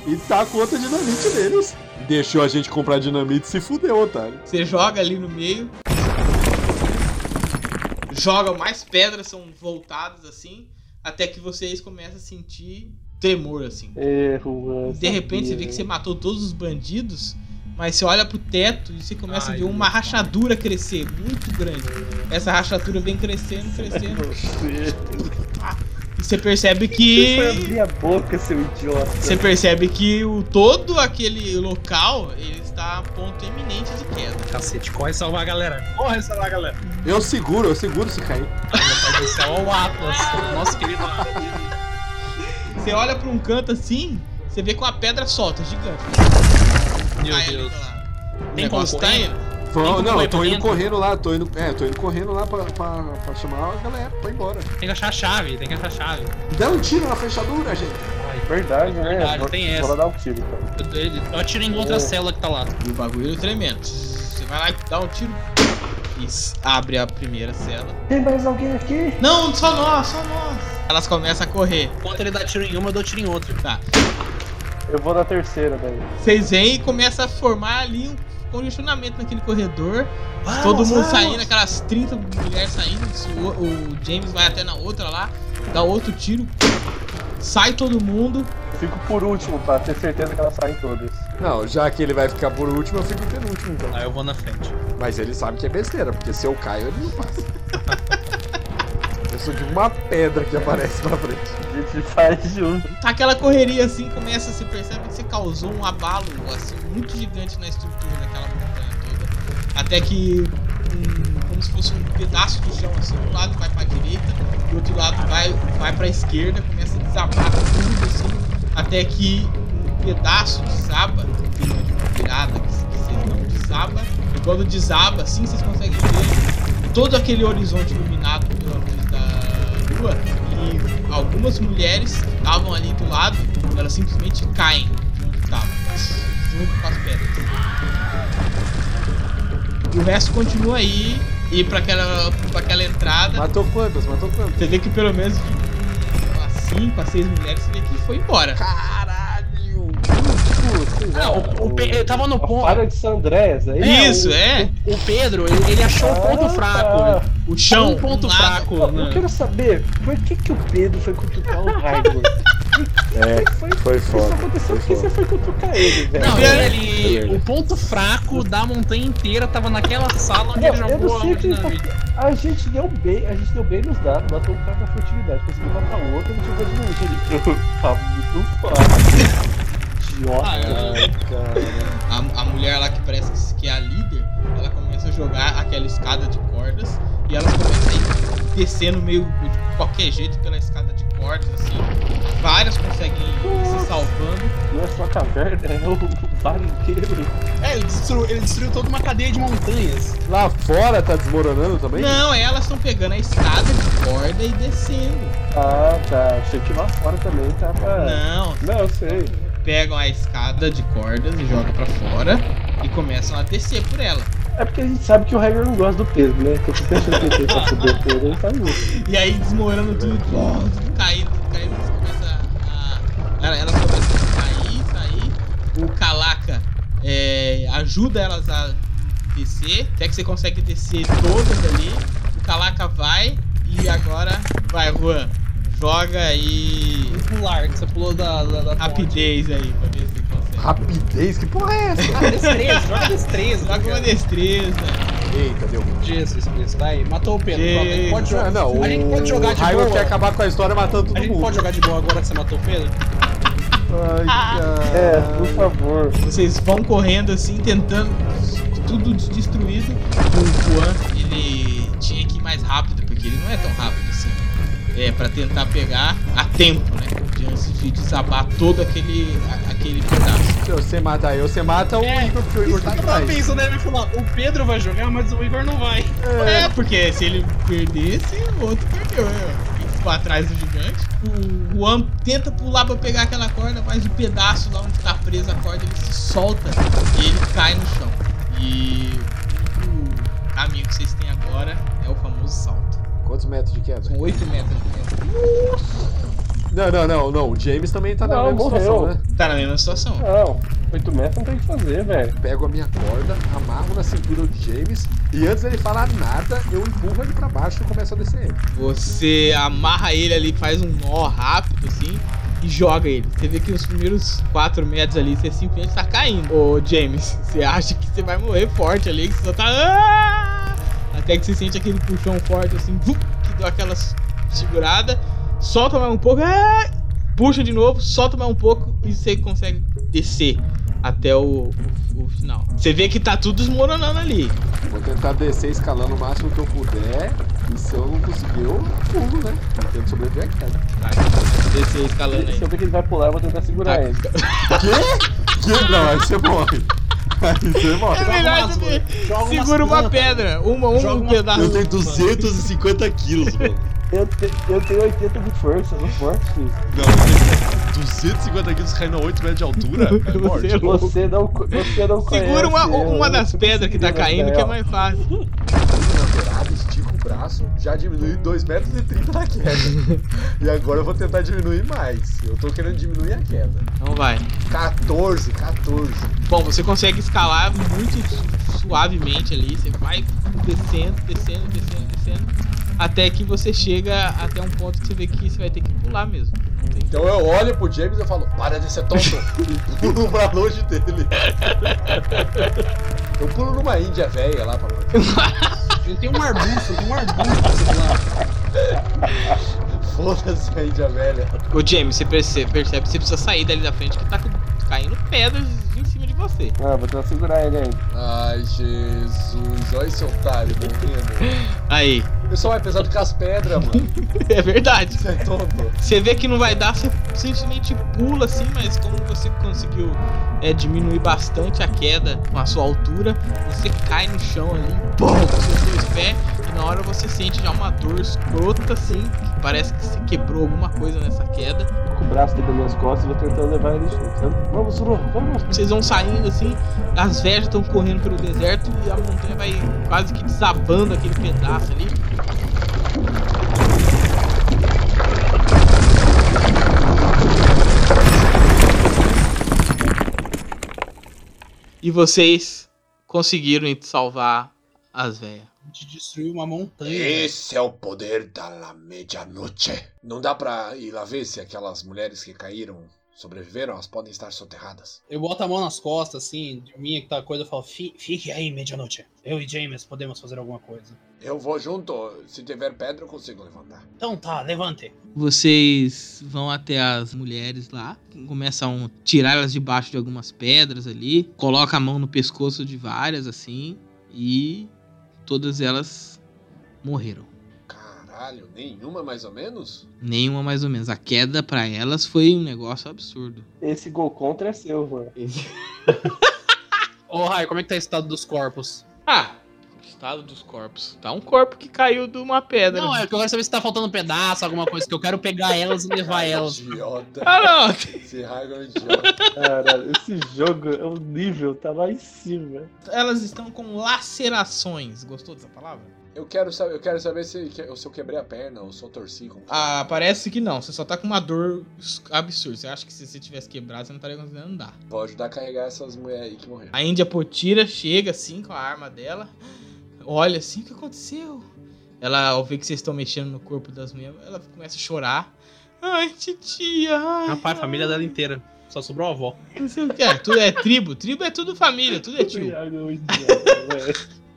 E taco outra dinamite neles. Deixou a gente comprar dinamite e se fudeu, otário. Você joga ali no meio. Joga mais pedras, são voltadas assim. Até que vocês começam a sentir tremor assim. É, Juan. De repente você sabia, vê que né? você matou todos os bandidos. Mas você olha pro teto e você começa Ai, a ver uma rachadura crescer muito grande. Essa rachadura vem crescendo, crescendo. Você. E você percebe Você que. abrir a boca, seu idiota. Você percebe que o, todo aquele local ele está a ponto eminente de queda. Cacete, corre salvar a galera. Corre salvar a galera. Eu seguro, eu seguro se cair. Olha o Atlas. Nosso querido Atlas. Você olha pra um canto assim, você vê que uma pedra solta, gigante. Meu ali Deus. Tem como correr? como não, eu tô indo dentro? correndo lá, tô indo, é, tô indo correndo lá pra, pra, pra chamar a galera pra ir embora. Tem que achar a chave, tem que achar a chave. Dá um tiro na fechadura, gente! Ai, Verdade, né? Verdade, vou, tem essa. lá dar um tiro, então. Eu, eu- eu atirei em outra É. célula que tá lá. E o bagulho é tremendo. Você vai lá e dá um tiro. E s- abre a primeira cela. Tem mais alguém aqui? Não, só nós, só nós. Elas começam a correr. Enquanto ele dá tiro em uma, eu dou tiro em outra. Tá. Eu vou na terceira daí. Vocês vêm e começam a formar ali um congestionamento naquele corredor. Todo mundo saindo, aquelas 30 mulheres saindo. O, o James vai até na outra lá, dá outro tiro. Sai todo mundo. Fico por último pra ter certeza que elas saem todas. Não, já que ele vai ficar por último, eu fico penúltimo então. Aí eu vou na frente. Mas ele sabe que é besteira, porque se eu caio, ele não passa. [laughs] eu sou de uma pedra que aparece na frente. A gente faz junto. Aquela correria assim, começa, você percebe que você causou um abalo assim, muito gigante na estrutura daquela montanha toda. Até que um, como se fosse um pedaço do chão assim, um lado vai pra direita, o outro lado vai, vai pra esquerda, começa a desabar tudo assim, até que um pedaço desaba, de uma virada que, que vocês não desaba, e quando desaba assim vocês conseguem ver todo aquele horizonte iluminado pela luz e algumas mulheres que estavam ali do lado, elas simplesmente caem de onde estavam, junto com as pedras. E o resto continua aí e pra aquela, pra aquela entrada. Matou quantas? Matou quantas? Você vê que pelo menos de umas 5 a 6 mulheres você vê que foi embora. Caralho! Ah, o, o Pe- eu tava no A ponto. falha de Sandrés, aí. Isso, é. O Pedro, ele, ele achou o ponto Ah, fraco. tá. né? O chão, um ponto um lado. fraco. Pô, né? Eu quero saber por que, que o Pedro foi cutucar o Raigor? [laughs] É, foi, foi Isso foda. aconteceu Foi porque você foi cutucar ele, velho. Não, É. ele, o ponto fraco da montanha inteira tava naquela sala onde Não, ele eu jogou não sei a que dinamite. a gente deu bem, a gente deu bem nos dados, matou o cara na furtividade, conseguiu matar o outro, a gente jogou de novo. Ele tá muito fácil. Idiota. Ah, eu- Ai, cara. A, a mulher lá que parece que- é a líder, ela começa a jogar aquela escada de cordas e elas começam a ir descendo meio de qualquer jeito pela escada de cordas, assim. Várias conseguem ir se salvando. Não é só a caverna, é o vale inteiro. É, ele destruiu, ele destruiu toda uma cadeia de montanhas. Lá fora tá desmoronando também? Não, elas estão pegando a escada de corda e descendo. Ah, tá. Achei que lá fora também tava. Não, Não, eu sei. Pegam a escada de cordas e jogam pra fora e começam a descer por ela. É porque a gente sabe que o Raigor não gosta do Pedro, né? Que eu pensando que ele pra fuder o Pedro, ele tá. [laughs] E aí desmorando tudo, tudo caindo, caindo, começa a. ela- Elas começam a cair, sair. O Calaca é, ajuda elas a descer, até que você consegue descer todas ali. O Calaca vai e agora vai, Juan. Joga aí Pular, que você pulou da, da, da ponte. rapidez aí pra ver se consegue. Rapidez? Que porra é essa? Ah, destreza, joga destreza. Joga uma destreza. Eita, deu ruim. Jesus Cristo, tá aí. Matou o Pedro. Jesus. pronto, a gente pode jogar. Ah, não, a gente pode jogar de boa. quer acabar com a história matando todo A gente mundo. pode jogar de boa agora que você matou o Pedro? Ai, cara. É, por favor. Vocês vão correndo assim, tentando tudo destruído. O Juan, ele tinha que ir mais rápido, porque ele não é tão rápido assim. É, pra tentar pegar a tempo, né? De Antes de desabar todo aquele, a- aquele pedaço. Se você matar eu, você mata o É, Igor, porque o Igor tá Eu tava atrás. pensando, né? Ele falou, o Pedro vai jogar, mas o Igor não vai. É, porque se ele perdesse, o outro perdeu, né? Ficou atrás do gigante. O Juan tenta pular pra pegar aquela corda, mas o pedaço lá onde tá presa a corda ele se solta e ele cai no chão. E o caminho que vocês têm agora é o famoso salto. Quantos metros de queda? São 8 metros de queda. Não, não, não, não. O James também tá na Não, mesma morreu. situação, né? Tá na mesma situação. Não, 8 metros não tem o que fazer, velho. Pego a minha corda, amarro na cintura do James e antes dele falar nada, eu empurro ele pra baixo e começo a descer ele. Você amarra ele ali, faz um nó rápido assim e joga ele. Você vê que os primeiros 4 metros ali você simplesmente tá caindo. Ô James, você acha que você vai morrer forte ali, que você só tá. Até que você sente aquele puxão forte assim, que deu aquela segurada, solta mais um pouco, "Ah!" puxa de novo, solta mais um pouco e você consegue descer até o, o- o final. Você vê que tá tudo desmoronando ali. Vou tentar descer escalando o máximo que eu puder. E se eu não conseguir, eu pulo, né? Tentando sobreviver à queda. Vai, descer escalando aí. Se eu ver que ele vai pular, eu vou tentar segurar Tá. ele. [laughs] Quê? Que? Não, aí você morre. Morre. É melhor umas- você joga umas segura uma pedra, uma, um, Joga um pedaço. Eu tenho 250 quilos, mano. Eu, te- eu tenho 80 de força, eu sou forte, filho. Não, não tem 250 quilos caindo a 8 metros de altura. [laughs] É morte. Você é. Você não, você não conhece. Segura uma, uma das você pedras que tá caindo, que é mais fácil. Braço, já diminui 2 metros e 30 na queda. [laughs] e agora eu vou tentar diminuir mais. Eu tô querendo diminuir a queda. Então vai. 14, 14. Bom, você consegue escalar muito su- suavemente ali. Você vai descendo, descendo, descendo, descendo. Até que você chega até um ponto que você vê que você vai ter que pular mesmo. Então eu olho pro James e falo, para de ser tonto. [laughs] [laughs] e pulo pra longe dele. eu pulo numa índia velha lá pra Não tem um arbusto, tem um arbusto. [laughs] Foda-se a índia velha. Ô James, você percebe, percebe que você precisa sair dali da frente que tá ca- caindo pedras de você. Ah, vou tentar segurar ele ainda. Ai, Jesus. Olha esse otário morrendo. Aí, Eu sou mais pesado que as pedras, mano. [laughs] é verdade. Você é tonto. Você vê que não vai dar, você simplesmente pula assim, mas como você conseguiu é, diminuir bastante a queda com a sua altura, você cai no chão ali, pum, com seus dois pés, na hora você sente já uma dor escrota assim, que parece que você quebrou alguma coisa nessa queda. Com o braço dele nas minhas costas, vou tentando levar ele junto, sabe? Vamos, Zuru, vamos. Vocês vão saindo assim, as velhas estão correndo pelo deserto e a montanha vai quase que desabando aquele pedaço ali. E vocês conseguiram salvar as velhas. A gente destruiu uma montanha. Esse é o poder da la medianoche. Não dá pra ir lá ver se aquelas mulheres que caíram sobreviveram? Elas podem estar soterradas. Eu boto a mão nas costas, assim, de mim que tá coisa, eu falo, "Fi- fique aí, medianoite. Eu e James podemos fazer alguma coisa. Eu vou junto. Se tiver pedra, eu consigo levantar. Então tá, levante. Vocês vão até as mulheres lá, começam a tirar elas debaixo de algumas pedras ali, coloca a mão no pescoço de várias assim, e todas elas morreram. Caralho, nenhuma mais ou menos? Nenhuma mais ou menos. A queda pra elas foi um negócio absurdo. Esse gol contra é seu, mano. Ô, Rai, como é que tá o estado dos corpos? Ah, estado dos corpos. Tá um corpo que caiu de uma pedra. Não, é que eu quero saber se tá faltando um pedaço, alguma coisa, que eu quero pegar elas e levar elas. Idiota. Ah, não. Esse raio é um idiota. Caralho, esse jogo é o nível, tá lá em cima. Elas estão com lacerações. Gostou dessa palavra? Eu quero saber, eu quero saber se, se eu quebrei a perna ou se eu torci. Como... Ah, parece que não. Você só tá com uma dor absurda. Você acha que se você tivesse quebrado, você não estaria conseguindo andar. Vou ajudar a carregar essas mulheres aí que morreram. A Índia Potira chega assim com a arma dela, olha assim, o que aconteceu? Ela, ao ver que vocês estão mexendo no corpo das mulheres, ela começa a chorar. Ai, titia, ai. Rapaz, a família dela inteira. Só sobrou a avó. Não sei o que. É, tudo é tribo. Tribo é tudo família, tudo é tio. É.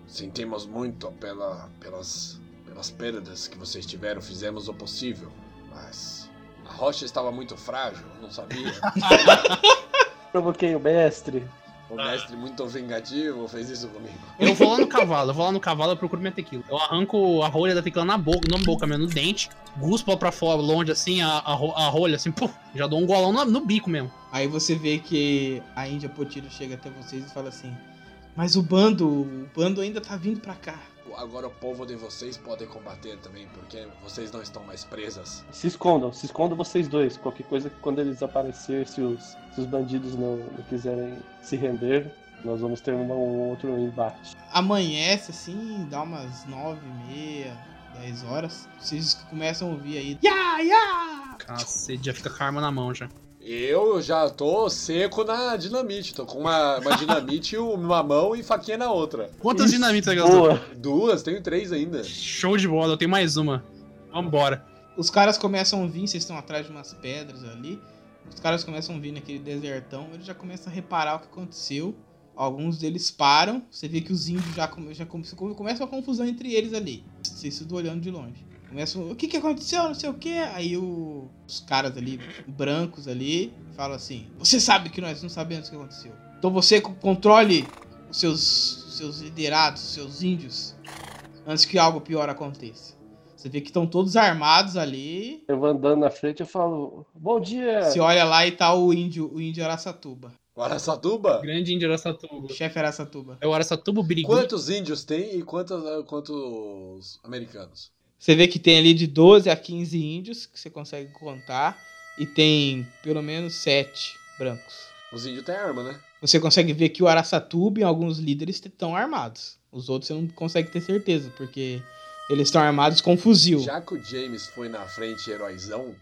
Sentimos muito pela, pelas, pelas perdas que vocês tiveram, fizemos o possível. Mas a rocha estava muito frágil, eu não sabia. [laughs] Provoquei o mestre. O mestre muito vingativo fez isso comigo. Eu vou lá no [laughs] cavalo, eu vou lá no cavalo e procuro minha tequila. Eu arranco a rolha da tequila na boca, não na boca, mesmo, no dente, guspo ela pra fora, longe assim, a, a, a rolha, assim, puf, já dou um golão no, no bico mesmo. Aí você vê que a Índia Potira chega até vocês e fala assim: Mas o bando, o bando ainda tá vindo pra cá. Agora o povo de vocês pode combater também, porque vocês não estão mais presas. Se escondam, se escondam vocês dois. Qualquer coisa que quando eles aparecerem, se os, se os bandidos não, não quiserem se render, nós vamos ter um outro embate. Amanhece assim, dá umas nove e meia, dez horas. Vocês começam a ouvir aí. Ya, ya! Cacete, já fica com a arma na mão já. Eu já tô seco na dinamite, tô com uma, uma dinamite [laughs] uma mão e faquinha na outra. Quantas dinamitas você gastou? Duas, tenho três ainda. Show de bola, eu tenho mais uma. Vambora. Os caras começam a vir, vocês estão atrás de umas pedras ali. Os caras começam a vir naquele desertão, eles já começam a reparar o que aconteceu. Alguns deles param, você vê que os índios já, come, já come, começa uma confusão entre eles ali. Vocês tudo olhando de longe. Começam, o que que aconteceu, não sei o que. Aí o- os caras ali, brancos ali, falam assim: Você sabe que nós não sabemos o que aconteceu. Então você co- controle os seus, os seus liderados, os seus índios, antes que algo pior aconteça. Você vê que estão todos armados ali. Eu vou andando na frente eu falo, bom dia! Você olha lá e tá o índio, o índio Araçatuba. O Araçatuba? Grande índio Araçatuba. O chefe Araçatuba. É o Araçatuba, o Birigui. Quantos índios tem e quantos, quantos americanos? Você vê que tem ali de 12 a 15 índios que você consegue contar. e tem pelo menos sete brancos. Os índios têm arma, né? Você consegue ver que o Araçatuba e alguns líderes estão armados. Os outros você não consegue ter certeza, porque eles estão armados com fuzil. Já que o James foi na frente heróizão,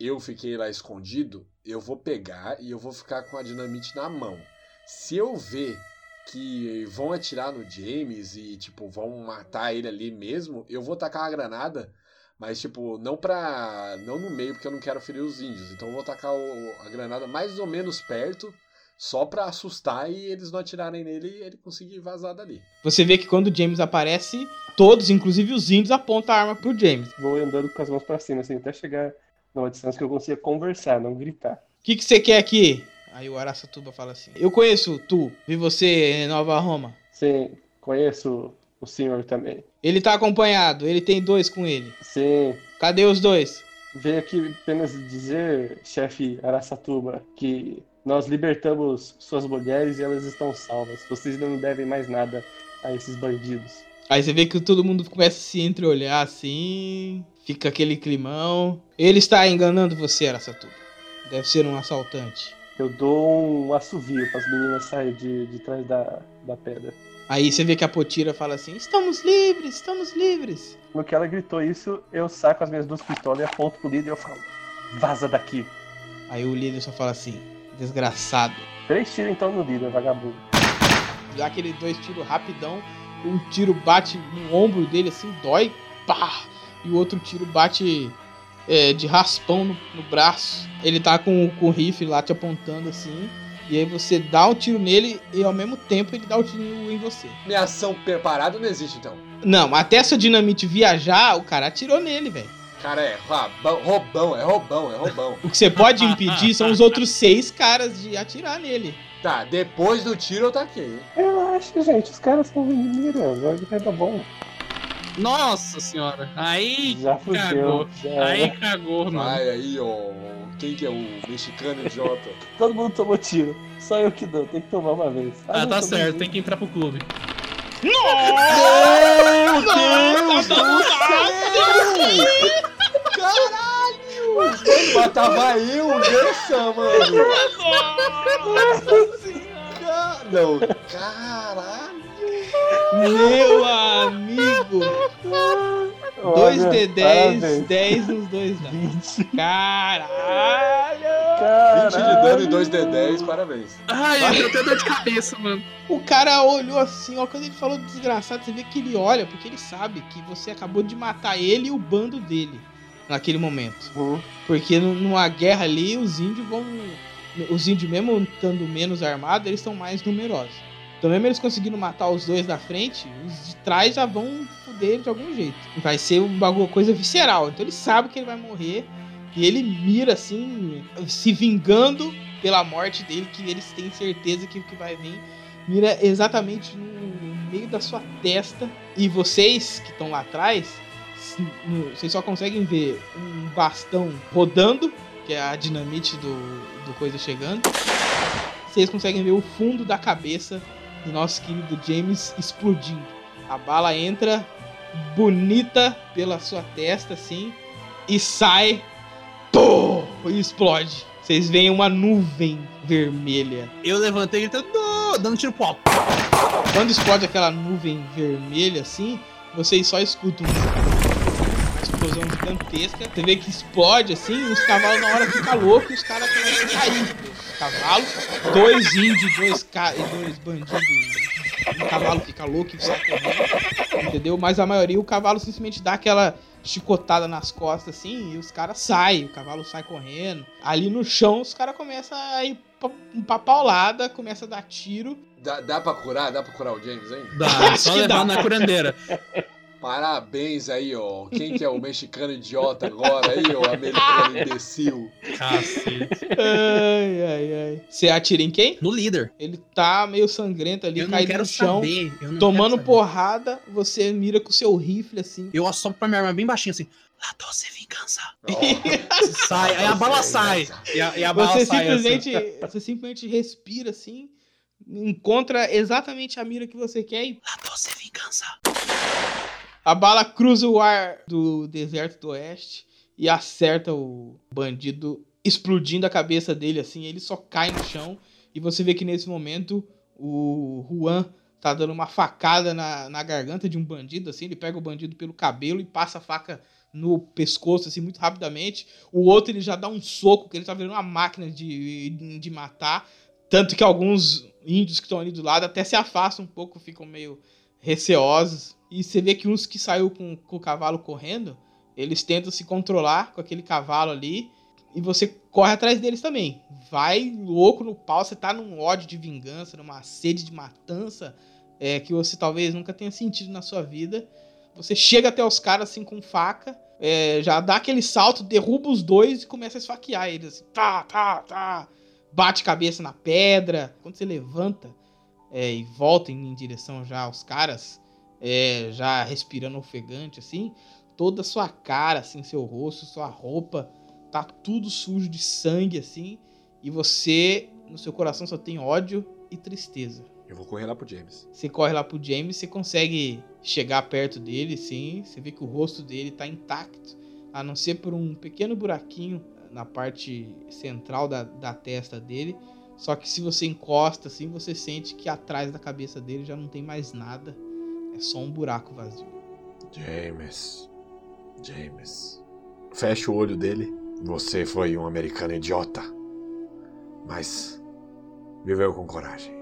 eu fiquei lá escondido, eu vou pegar e eu vou ficar com a dinamite na mão. Se eu ver que vão atirar no James e, tipo, vão matar ele ali mesmo, eu vou tacar uma granada, mas, tipo, não pra. não no meio, porque eu não quero ferir os índios. Então eu vou tacar o- a granada mais ou menos perto, só pra assustar e eles não atirarem nele e ele conseguir vazar dali. Você vê que quando o James aparece, todos, inclusive os índios, apontam a arma pro James. Vou andando com as mãos pra cima, assim, até chegar numa distância que eu consiga conversar, não gritar. O que, que você quer aqui? Aí o Araçatuba fala assim: Eu conheço tu, vi você em Nova Roma. Sim, conheço o senhor também. Ele tá acompanhado, ele tem dois com ele. Sim, Cadê os dois? veio aqui apenas dizer, chefe Araçatuba, que nós libertamos suas mulheres e elas estão salvas. Vocês não devem mais nada a esses bandidos. Aí você vê que todo mundo começa a se entreolhar assim, fica aquele climão. Ele está enganando você, Araçatuba. Deve ser um assaltante. Eu dou um assovio para as meninas saírem de, de trás da, da pedra. Aí você vê que a Potira fala assim: Estamos livres, estamos livres. No que ela gritou isso, eu saco as minhas duas pistolas e aponto pro líder e eu falo: Vaza daqui. Aí o líder só fala assim: Desgraçado. Três tiros então no líder, vagabundo. Dá aquele dois tiros rapidão. Um tiro bate no ombro dele assim, dói, pá! E o outro tiro bate é, de raspão no, no braço. Ele tá com, com o rifle lá te apontando assim. E aí você dá um tiro nele e ao mesmo tempo ele dá o tiro em você. Minha ação preparada não existe então. Não, até essa dinamite viajar, o cara atirou nele, velho. Cara, é roubão, roubão, é roubão, é roubão. O que você pode impedir são os outros seis caras de atirar nele. Tá, depois do tiro eu taquei. Relaxa, gente, os caras estão me mirando, vai vai dar bom. Nossa senhora. Aí Já fudeu. cagou. Já Aí cagou, mano. Vai aí, ó. Quem que é o mexicano idiota? [laughs] Todo mundo tomou tiro. Só eu que dou, tem que tomar uma vez. Ah, não, tá certo, tem que entrar pro clube. Meu Deus do céu! Matava eu nessa, mano! Ca- Não, caralho! Meu amigo! Olha, 2D10, parabéns. 10 nos dois lados. 20. Caralho! 20 de dano e 2d10, parabéns. Ai, eu tenho até dor de cabeça, mano. O cara olhou assim, ó, quando ele falou desgraçado, você vê que ele olha, porque ele sabe que você acabou de matar ele e o bando dele naquele momento. Uhum. Porque nu- numa guerra ali, os índios vão. Os índios, mesmo estando menos armados, eles estão mais numerosos. Então, mesmo eles conseguindo matar os dois da frente, os de trás já vão foder ele de algum jeito. Vai ser um bagulho, coisa visceral. Então, ele sabe que ele vai morrer. E ele mira assim, se vingando pela morte dele, que eles têm certeza que o que vai vir. Mira exatamente no meio da sua testa. E vocês que estão lá atrás, vocês só conseguem ver um bastão rodando, que é a dinamite do, do coisa chegando. Vocês conseguem ver o fundo da cabeça do nosso querido James explodindo. A bala entra bonita pela sua testa, assim, e sai. Pô, e explode. Vocês veem uma nuvem vermelha. Eu levantei gritando, "Não!", dando tiro pro alto. Quando explode aquela nuvem vermelha assim, vocês só escutam uma explosão gigantesca. Você vê que explode assim, os cavalos na hora ficam loucos e os caras começam a cair. Os cavalos, dois índios, dois, ca... e dois bandidos. Um cavalo fica louco e sai correndo. Entendeu? Mas a maioria, o cavalo simplesmente dá aquela chicotada nas costas assim e os caras saem. O cavalo sai correndo. Ali no chão, os caras começam a ir pra, paulada, começa a dar tiro. Dá, dá pra curar? Dá pra curar o James, hein? Dá, Acho só levar dá. na curandeira. Parabéns aí, ó. Quem que é o mexicano idiota agora aí, ó? Americano imbecil. Cacete. Ai, ai, ai. Você atira em quem? No líder. Ele tá meio sangrento ali, Eu não caído quero no chão. saber. Eu não Tomando quero saber. porrada, você mira com o seu rifle assim. Eu assopro pra minha arma bem baixinho assim. La doce vingança. Ó, [laughs] Sai, aí a bala sai. E a, e a bala Você sai assim. simplesmente, você simplesmente respira assim, encontra exatamente a mira que você quer e La doce vingança. A bala cruza o ar do deserto do oeste e acerta o bandido explodindo a cabeça dele assim, ele só cai no chão e você vê que nesse momento o Juan tá dando uma facada na, na garganta de um bandido assim, ele pega o bandido pelo cabelo e passa a faca no pescoço assim muito rapidamente. O outro ele já dá um soco, que ele tá virando uma máquina de, de matar, tanto que alguns índios que estão ali do lado até se afastam um pouco, ficam meio receosos. E você vê que uns que saiu com, com o cavalo correndo, eles tentam se controlar com aquele cavalo ali e você corre atrás deles também. Vai louco no pau, você tá num ódio de vingança, numa sede de matança é, que você talvez nunca tenha sentido na sua vida. Você chega até os caras assim com faca, é, já dá aquele salto, derruba os dois e começa a esfaquear eles. Assim, tá, tá, tá. Bate cabeça na pedra. Quando você levanta é, e volta em, em, direção já aos caras, é, já respirando ofegante assim, toda a sua cara, assim, seu rosto, sua roupa tá tudo sujo de sangue, assim, e você, no seu coração, só tem ódio e tristeza. Eu vou correr lá pro James. Você corre lá pro James, você consegue chegar perto dele, sim. Você vê que o rosto dele tá intacto, a não ser por um pequeno buraquinho na parte central da, da testa dele. Só que se você encosta assim, você sente que atrás da cabeça dele já não tem mais nada. Só um buraco vazio. James. James. Fecha o olho dele você foi um americano idiota, mas viveu com coragem.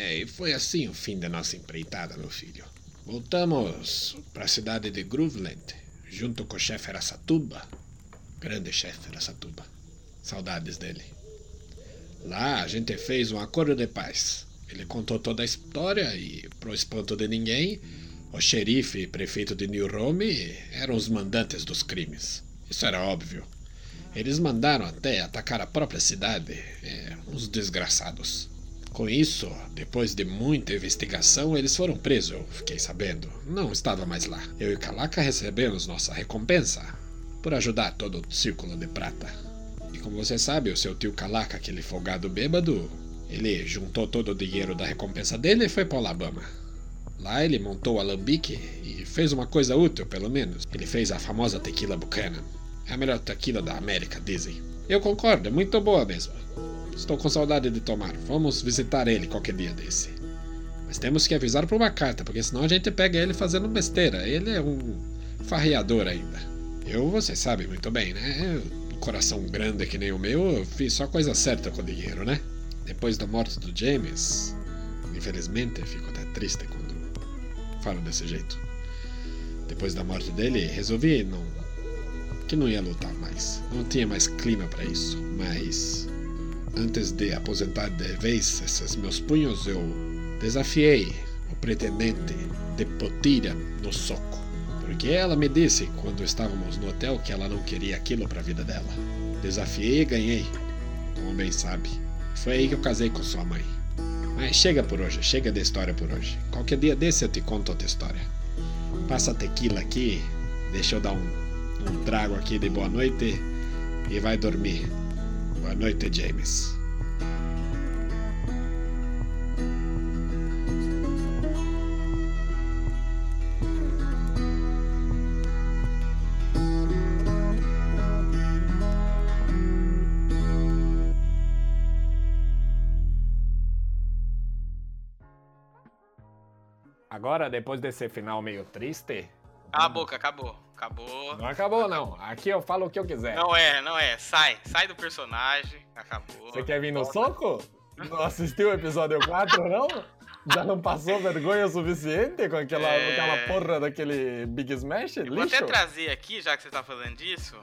E foi assim o fim da nossa empreitada, meu filho. Voltamos para a cidade de Grooveland, junto com o chefe Aracatuba. Grande chefe Aracatuba. Saudades dele. Lá a gente fez um acordo de paz. Ele contou toda a história e, pro espanto de ninguém, o xerife e prefeito de New Rome eram os mandantes dos crimes. Isso era óbvio. Eles mandaram até atacar a própria cidade. É, uns desgraçados. Com isso, depois de muita investigação, eles foram presos, eu fiquei sabendo. Não estava mais lá. Eu e Calaca recebemos nossa recompensa por ajudar todo o círculo de prata. E como você sabe, o seu tio Calaca, aquele folgado bêbado, ele juntou todo o dinheiro da recompensa dele e foi para Alabama. Lá ele montou o alambique e fez uma coisa útil, pelo menos. Ele fez a famosa tequila Buchanan. É a melhor tequila da América, dizem. Eu concordo, é muito boa mesmo. Estou com saudade de tomar. Vamos visitar ele qualquer dia desse. Mas temos que avisar por uma carta, porque senão a gente pega ele fazendo besteira. Ele é um farreador ainda. Eu, você sabe muito bem, né? Um coração grande que nem o meu, eu fiz só coisa certa com o dinheiro, né? Depois da morte do James, infelizmente, fico até triste quando falo desse jeito. Depois da morte dele, resolvi não que não ia lutar mais. Não tinha mais clima para isso, mas Antes de aposentar de vez esses meus punhos, eu desafiei o pretendente de Potira no soco. Porque ela me disse quando estávamos no hotel que ela não queria aquilo para a vida dela. Desafiei e ganhei, como bem sabe. Foi aí que eu casei com sua mãe. Mas chega por hoje, chega de história por hoje. Qualquer dia desse eu te conto outra história. Passa tequila aqui, deixa eu dar um, um trago aqui de boa noite e vai dormir. Boa noite, James. Agora, depois desse final meio triste. Cala a boca, acabou. Acabou. Não acabou, não. Aqui eu falo o que eu quiser. Não é, não é. Sai. Sai do personagem. Acabou. Você quer vir no soco? Não assistiu o episódio 4, não? Já não passou vergonha o suficiente com aquela, é... aquela porra daquele Big Smash? Eu Lixo? Vou até trazer aqui, já que você tá falando disso,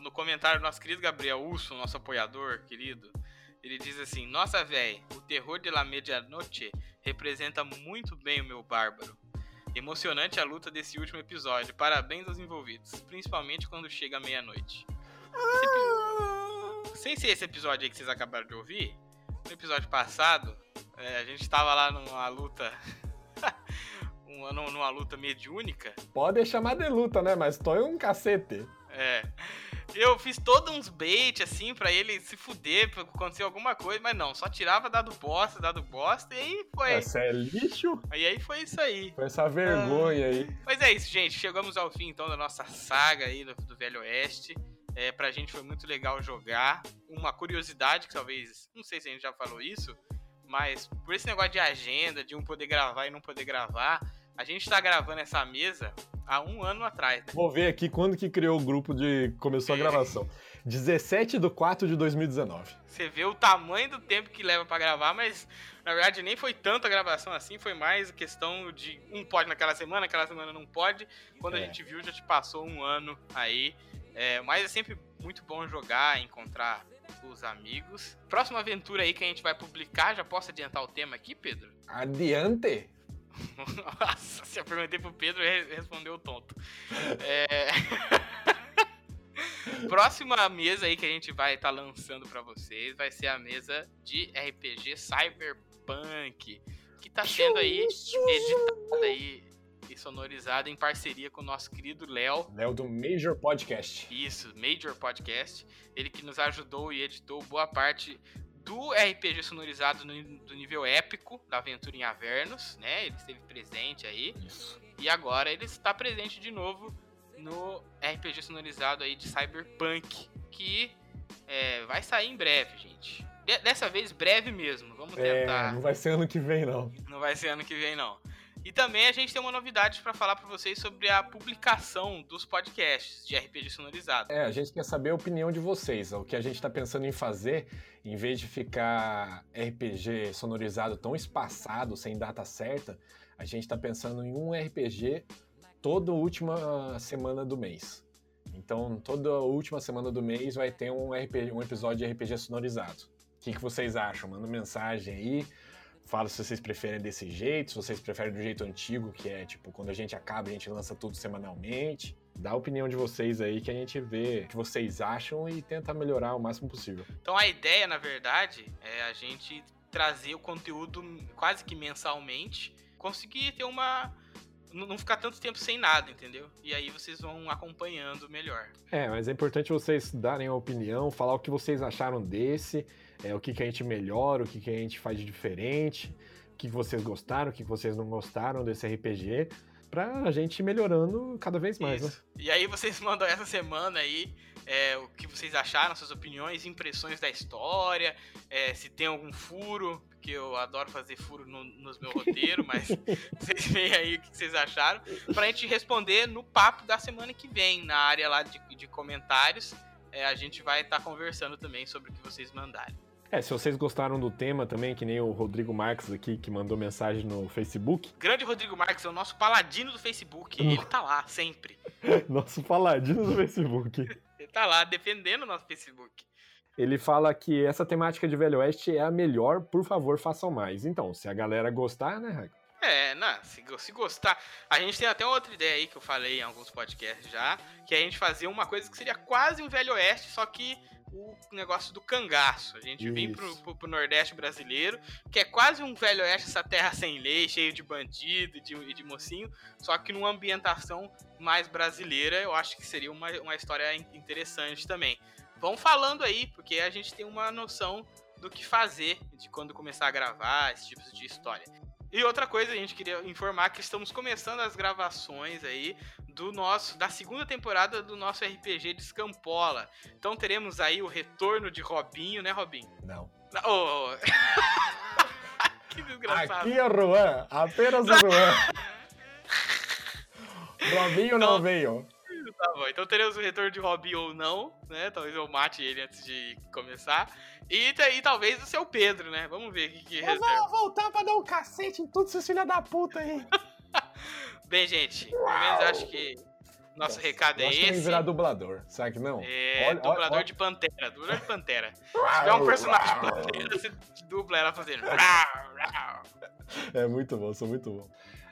no comentário do nosso querido Gabriel Urso, nosso apoiador querido, ele diz assim: Nossa, véi, o terror de la medianoche representa muito bem o meu bárbaro. Emocionante a luta desse último episódio. Parabéns aos envolvidos, principalmente quando chega meia-noite. Sem ser esse episódio aí que vocês acabaram de ouvir, no episódio passado, é, a gente estava lá numa luta [laughs] uma, numa luta mediúnica. Pode chamar de luta, né? Mas tô um cacete. É. Eu fiz todos uns bait, assim, pra ele se fuder, pra acontecer alguma coisa, mas não, só tirava dado bosta, dado bosta, e aí foi. Essa é lixo? E aí foi isso aí. Foi essa vergonha ah. aí. Mas é isso, gente. Chegamos ao fim, então, da nossa saga aí do, do Velho Oeste. É, pra gente foi muito legal jogar. Uma curiosidade que talvez, não sei se a gente já falou isso, mas por esse negócio de agenda, de um poder gravar e não poder gravar, a gente tá gravando essa mesa há um ano atrás. Né? Vou ver aqui quando que criou o grupo de. começou a gravação. 17 de 4 de 2019. Você vê o tamanho do tempo que leva para gravar, mas na verdade nem foi tanta gravação assim, foi mais questão de um pode naquela semana, aquela semana não pode. Quando é. a gente viu, já te passou um ano aí. É, mas é sempre muito bom jogar, encontrar os amigos. Próxima aventura aí que a gente vai publicar, já posso adiantar o tema aqui, Pedro? Adiante! [laughs] Nossa, se eu perguntei pro Pedro, ele respondeu tonto. É... [laughs] Próxima mesa aí que a gente vai estar tá lançando para vocês vai ser a mesa de RPG Cyberpunk, que tá sendo aí editada aí e sonorizada em parceria com o nosso querido Léo. Léo do Major Podcast. Isso, Major Podcast. Ele que nos ajudou e editou boa parte do RPG sonorizado no, do nível épico da Aventura em Avernus, né? Ele esteve presente aí. Isso. E agora ele está presente de novo no RPG sonorizado aí de Cyberpunk, que é, vai sair em breve, gente. De dessa vez, breve mesmo. Vamos é, tentar. É, não vai ser ano que vem, não. Não vai ser ano que vem, não. E também a gente tem uma novidade para falar para vocês sobre a publicação dos podcasts de RPG sonorizado. É, a gente quer saber a opinião de vocês. O que a gente está pensando em fazer, em vez de ficar RPG sonorizado tão espaçado, sem data certa, a gente está pensando em um RPG toda última semana do mês. Então, toda última semana do mês vai ter um, RPG, um episódio de RPG sonorizado. O que, que vocês acham? Manda mensagem aí Fala se vocês preferem desse jeito, se vocês preferem do jeito antigo, que é tipo, quando a gente acaba, a gente lança tudo semanalmente. Dá a opinião de vocês aí que a gente vê o que vocês acham e tenta melhorar o máximo possível. Então a ideia, na verdade, é a gente trazer o conteúdo quase que mensalmente, conseguir ter uma não ficar tanto tempo sem nada, entendeu? E aí vocês vão acompanhando melhor. É, mas é importante vocês darem a opinião, falar o que vocês acharam desse é, o que, que a gente melhora, o que, que a gente faz de diferente, o que vocês gostaram, o que vocês não gostaram desse RPG, pra gente ir melhorando cada vez mais, né? E aí vocês mandam essa semana aí é, o que vocês acharam, suas opiniões, impressões da história, é, se tem algum furo, porque eu adoro fazer furo no, nos meus roteiros, [laughs] mas [laughs] vocês veem aí o que vocês acharam, pra gente responder no papo da semana que vem, na área lá de, de comentários. É, a gente vai estar tá conversando também sobre o que vocês mandarem. É, se vocês gostaram do tema também, que nem o Rodrigo Marques aqui, que mandou mensagem no Facebook. Grande Rodrigo Marques é o nosso paladino do Facebook. Ele tá lá, sempre. [laughs] nosso paladino do Facebook. [laughs] ele tá lá, defendendo o nosso Facebook. Ele fala que essa temática de Velho Oeste é a melhor, por favor, façam mais. Então, se a galera gostar, né, Raiko? É, não, se, se, gostar. A gente tem até outra ideia aí que eu falei em alguns podcasts já, que é a gente fazer uma coisa que seria quase um Velho Oeste, só que o negócio do cangaço. A gente Isso. vem pro, pro, pro, Nordeste brasileiro, que é quase um velho oeste, essa terra sem lei, cheio de bandido e de, de, mocinho, só que numa ambientação mais brasileira, eu acho que seria uma, uma história interessante também. Vão falando aí, porque a gente tem uma noção do que fazer de quando começar a gravar esse tipo de história. E outra coisa, a gente queria informar que estamos começando as gravações aí do nosso da segunda temporada do nosso RPG de Escampola. Então teremos aí o retorno de Robinho, né, Robinho? Não. Oh. [laughs] que desgraçado. Aqui é o Juan, apenas o Juan. Robinho não então, veio. Tá bom, então teremos o retorno de Robinho ou não, né? Talvez eu mate ele antes de começar. E, e talvez o seu Pedro, né? Vamos ver o que, que Eu vou voltar pra dar um cacete em todos esses filhos da puta aí. [laughs] Bem, gente, pelo menos acho que nosso Nossa, recado é esse. Tem virar dublador, sabe que não? É, olha, dublador olha, de Pantera, dublador de Pantera. [laughs] Se tiver um personagem de Pantera, você dubla ela fazendo. [laughs] é muito bom, sou muito bom.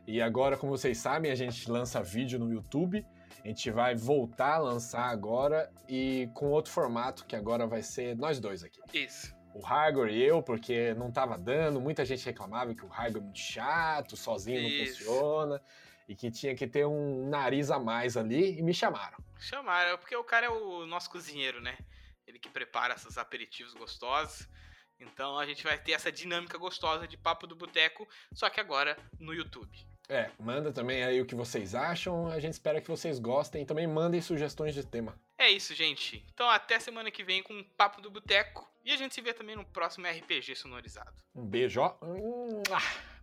E agora, como vocês sabem, a gente lança vídeo no YouTube. A gente vai voltar a lançar agora e com outro formato, que agora vai ser nós dois aqui. Isso. o Hagor e eu, porque não tava dando, muita gente reclamava que o Hagor é muito chato, sozinho não Isso. funciona, e que tinha que ter um nariz a mais ali, e me chamaram. Chamaram, porque o cara é o nosso cozinheiro, né? Ele que prepara esses aperitivos gostosos. Então a gente vai ter essa dinâmica gostosa de papo do boteco, só que agora no YouTube. É, manda também aí o que vocês acham, a gente espera que vocês gostem, e também mandem sugestões de tema. É isso, gente. Então até semana que vem com o papo do boteco e a gente se vê também no próximo RPG sonorizado. Um beijo, ó. Mua!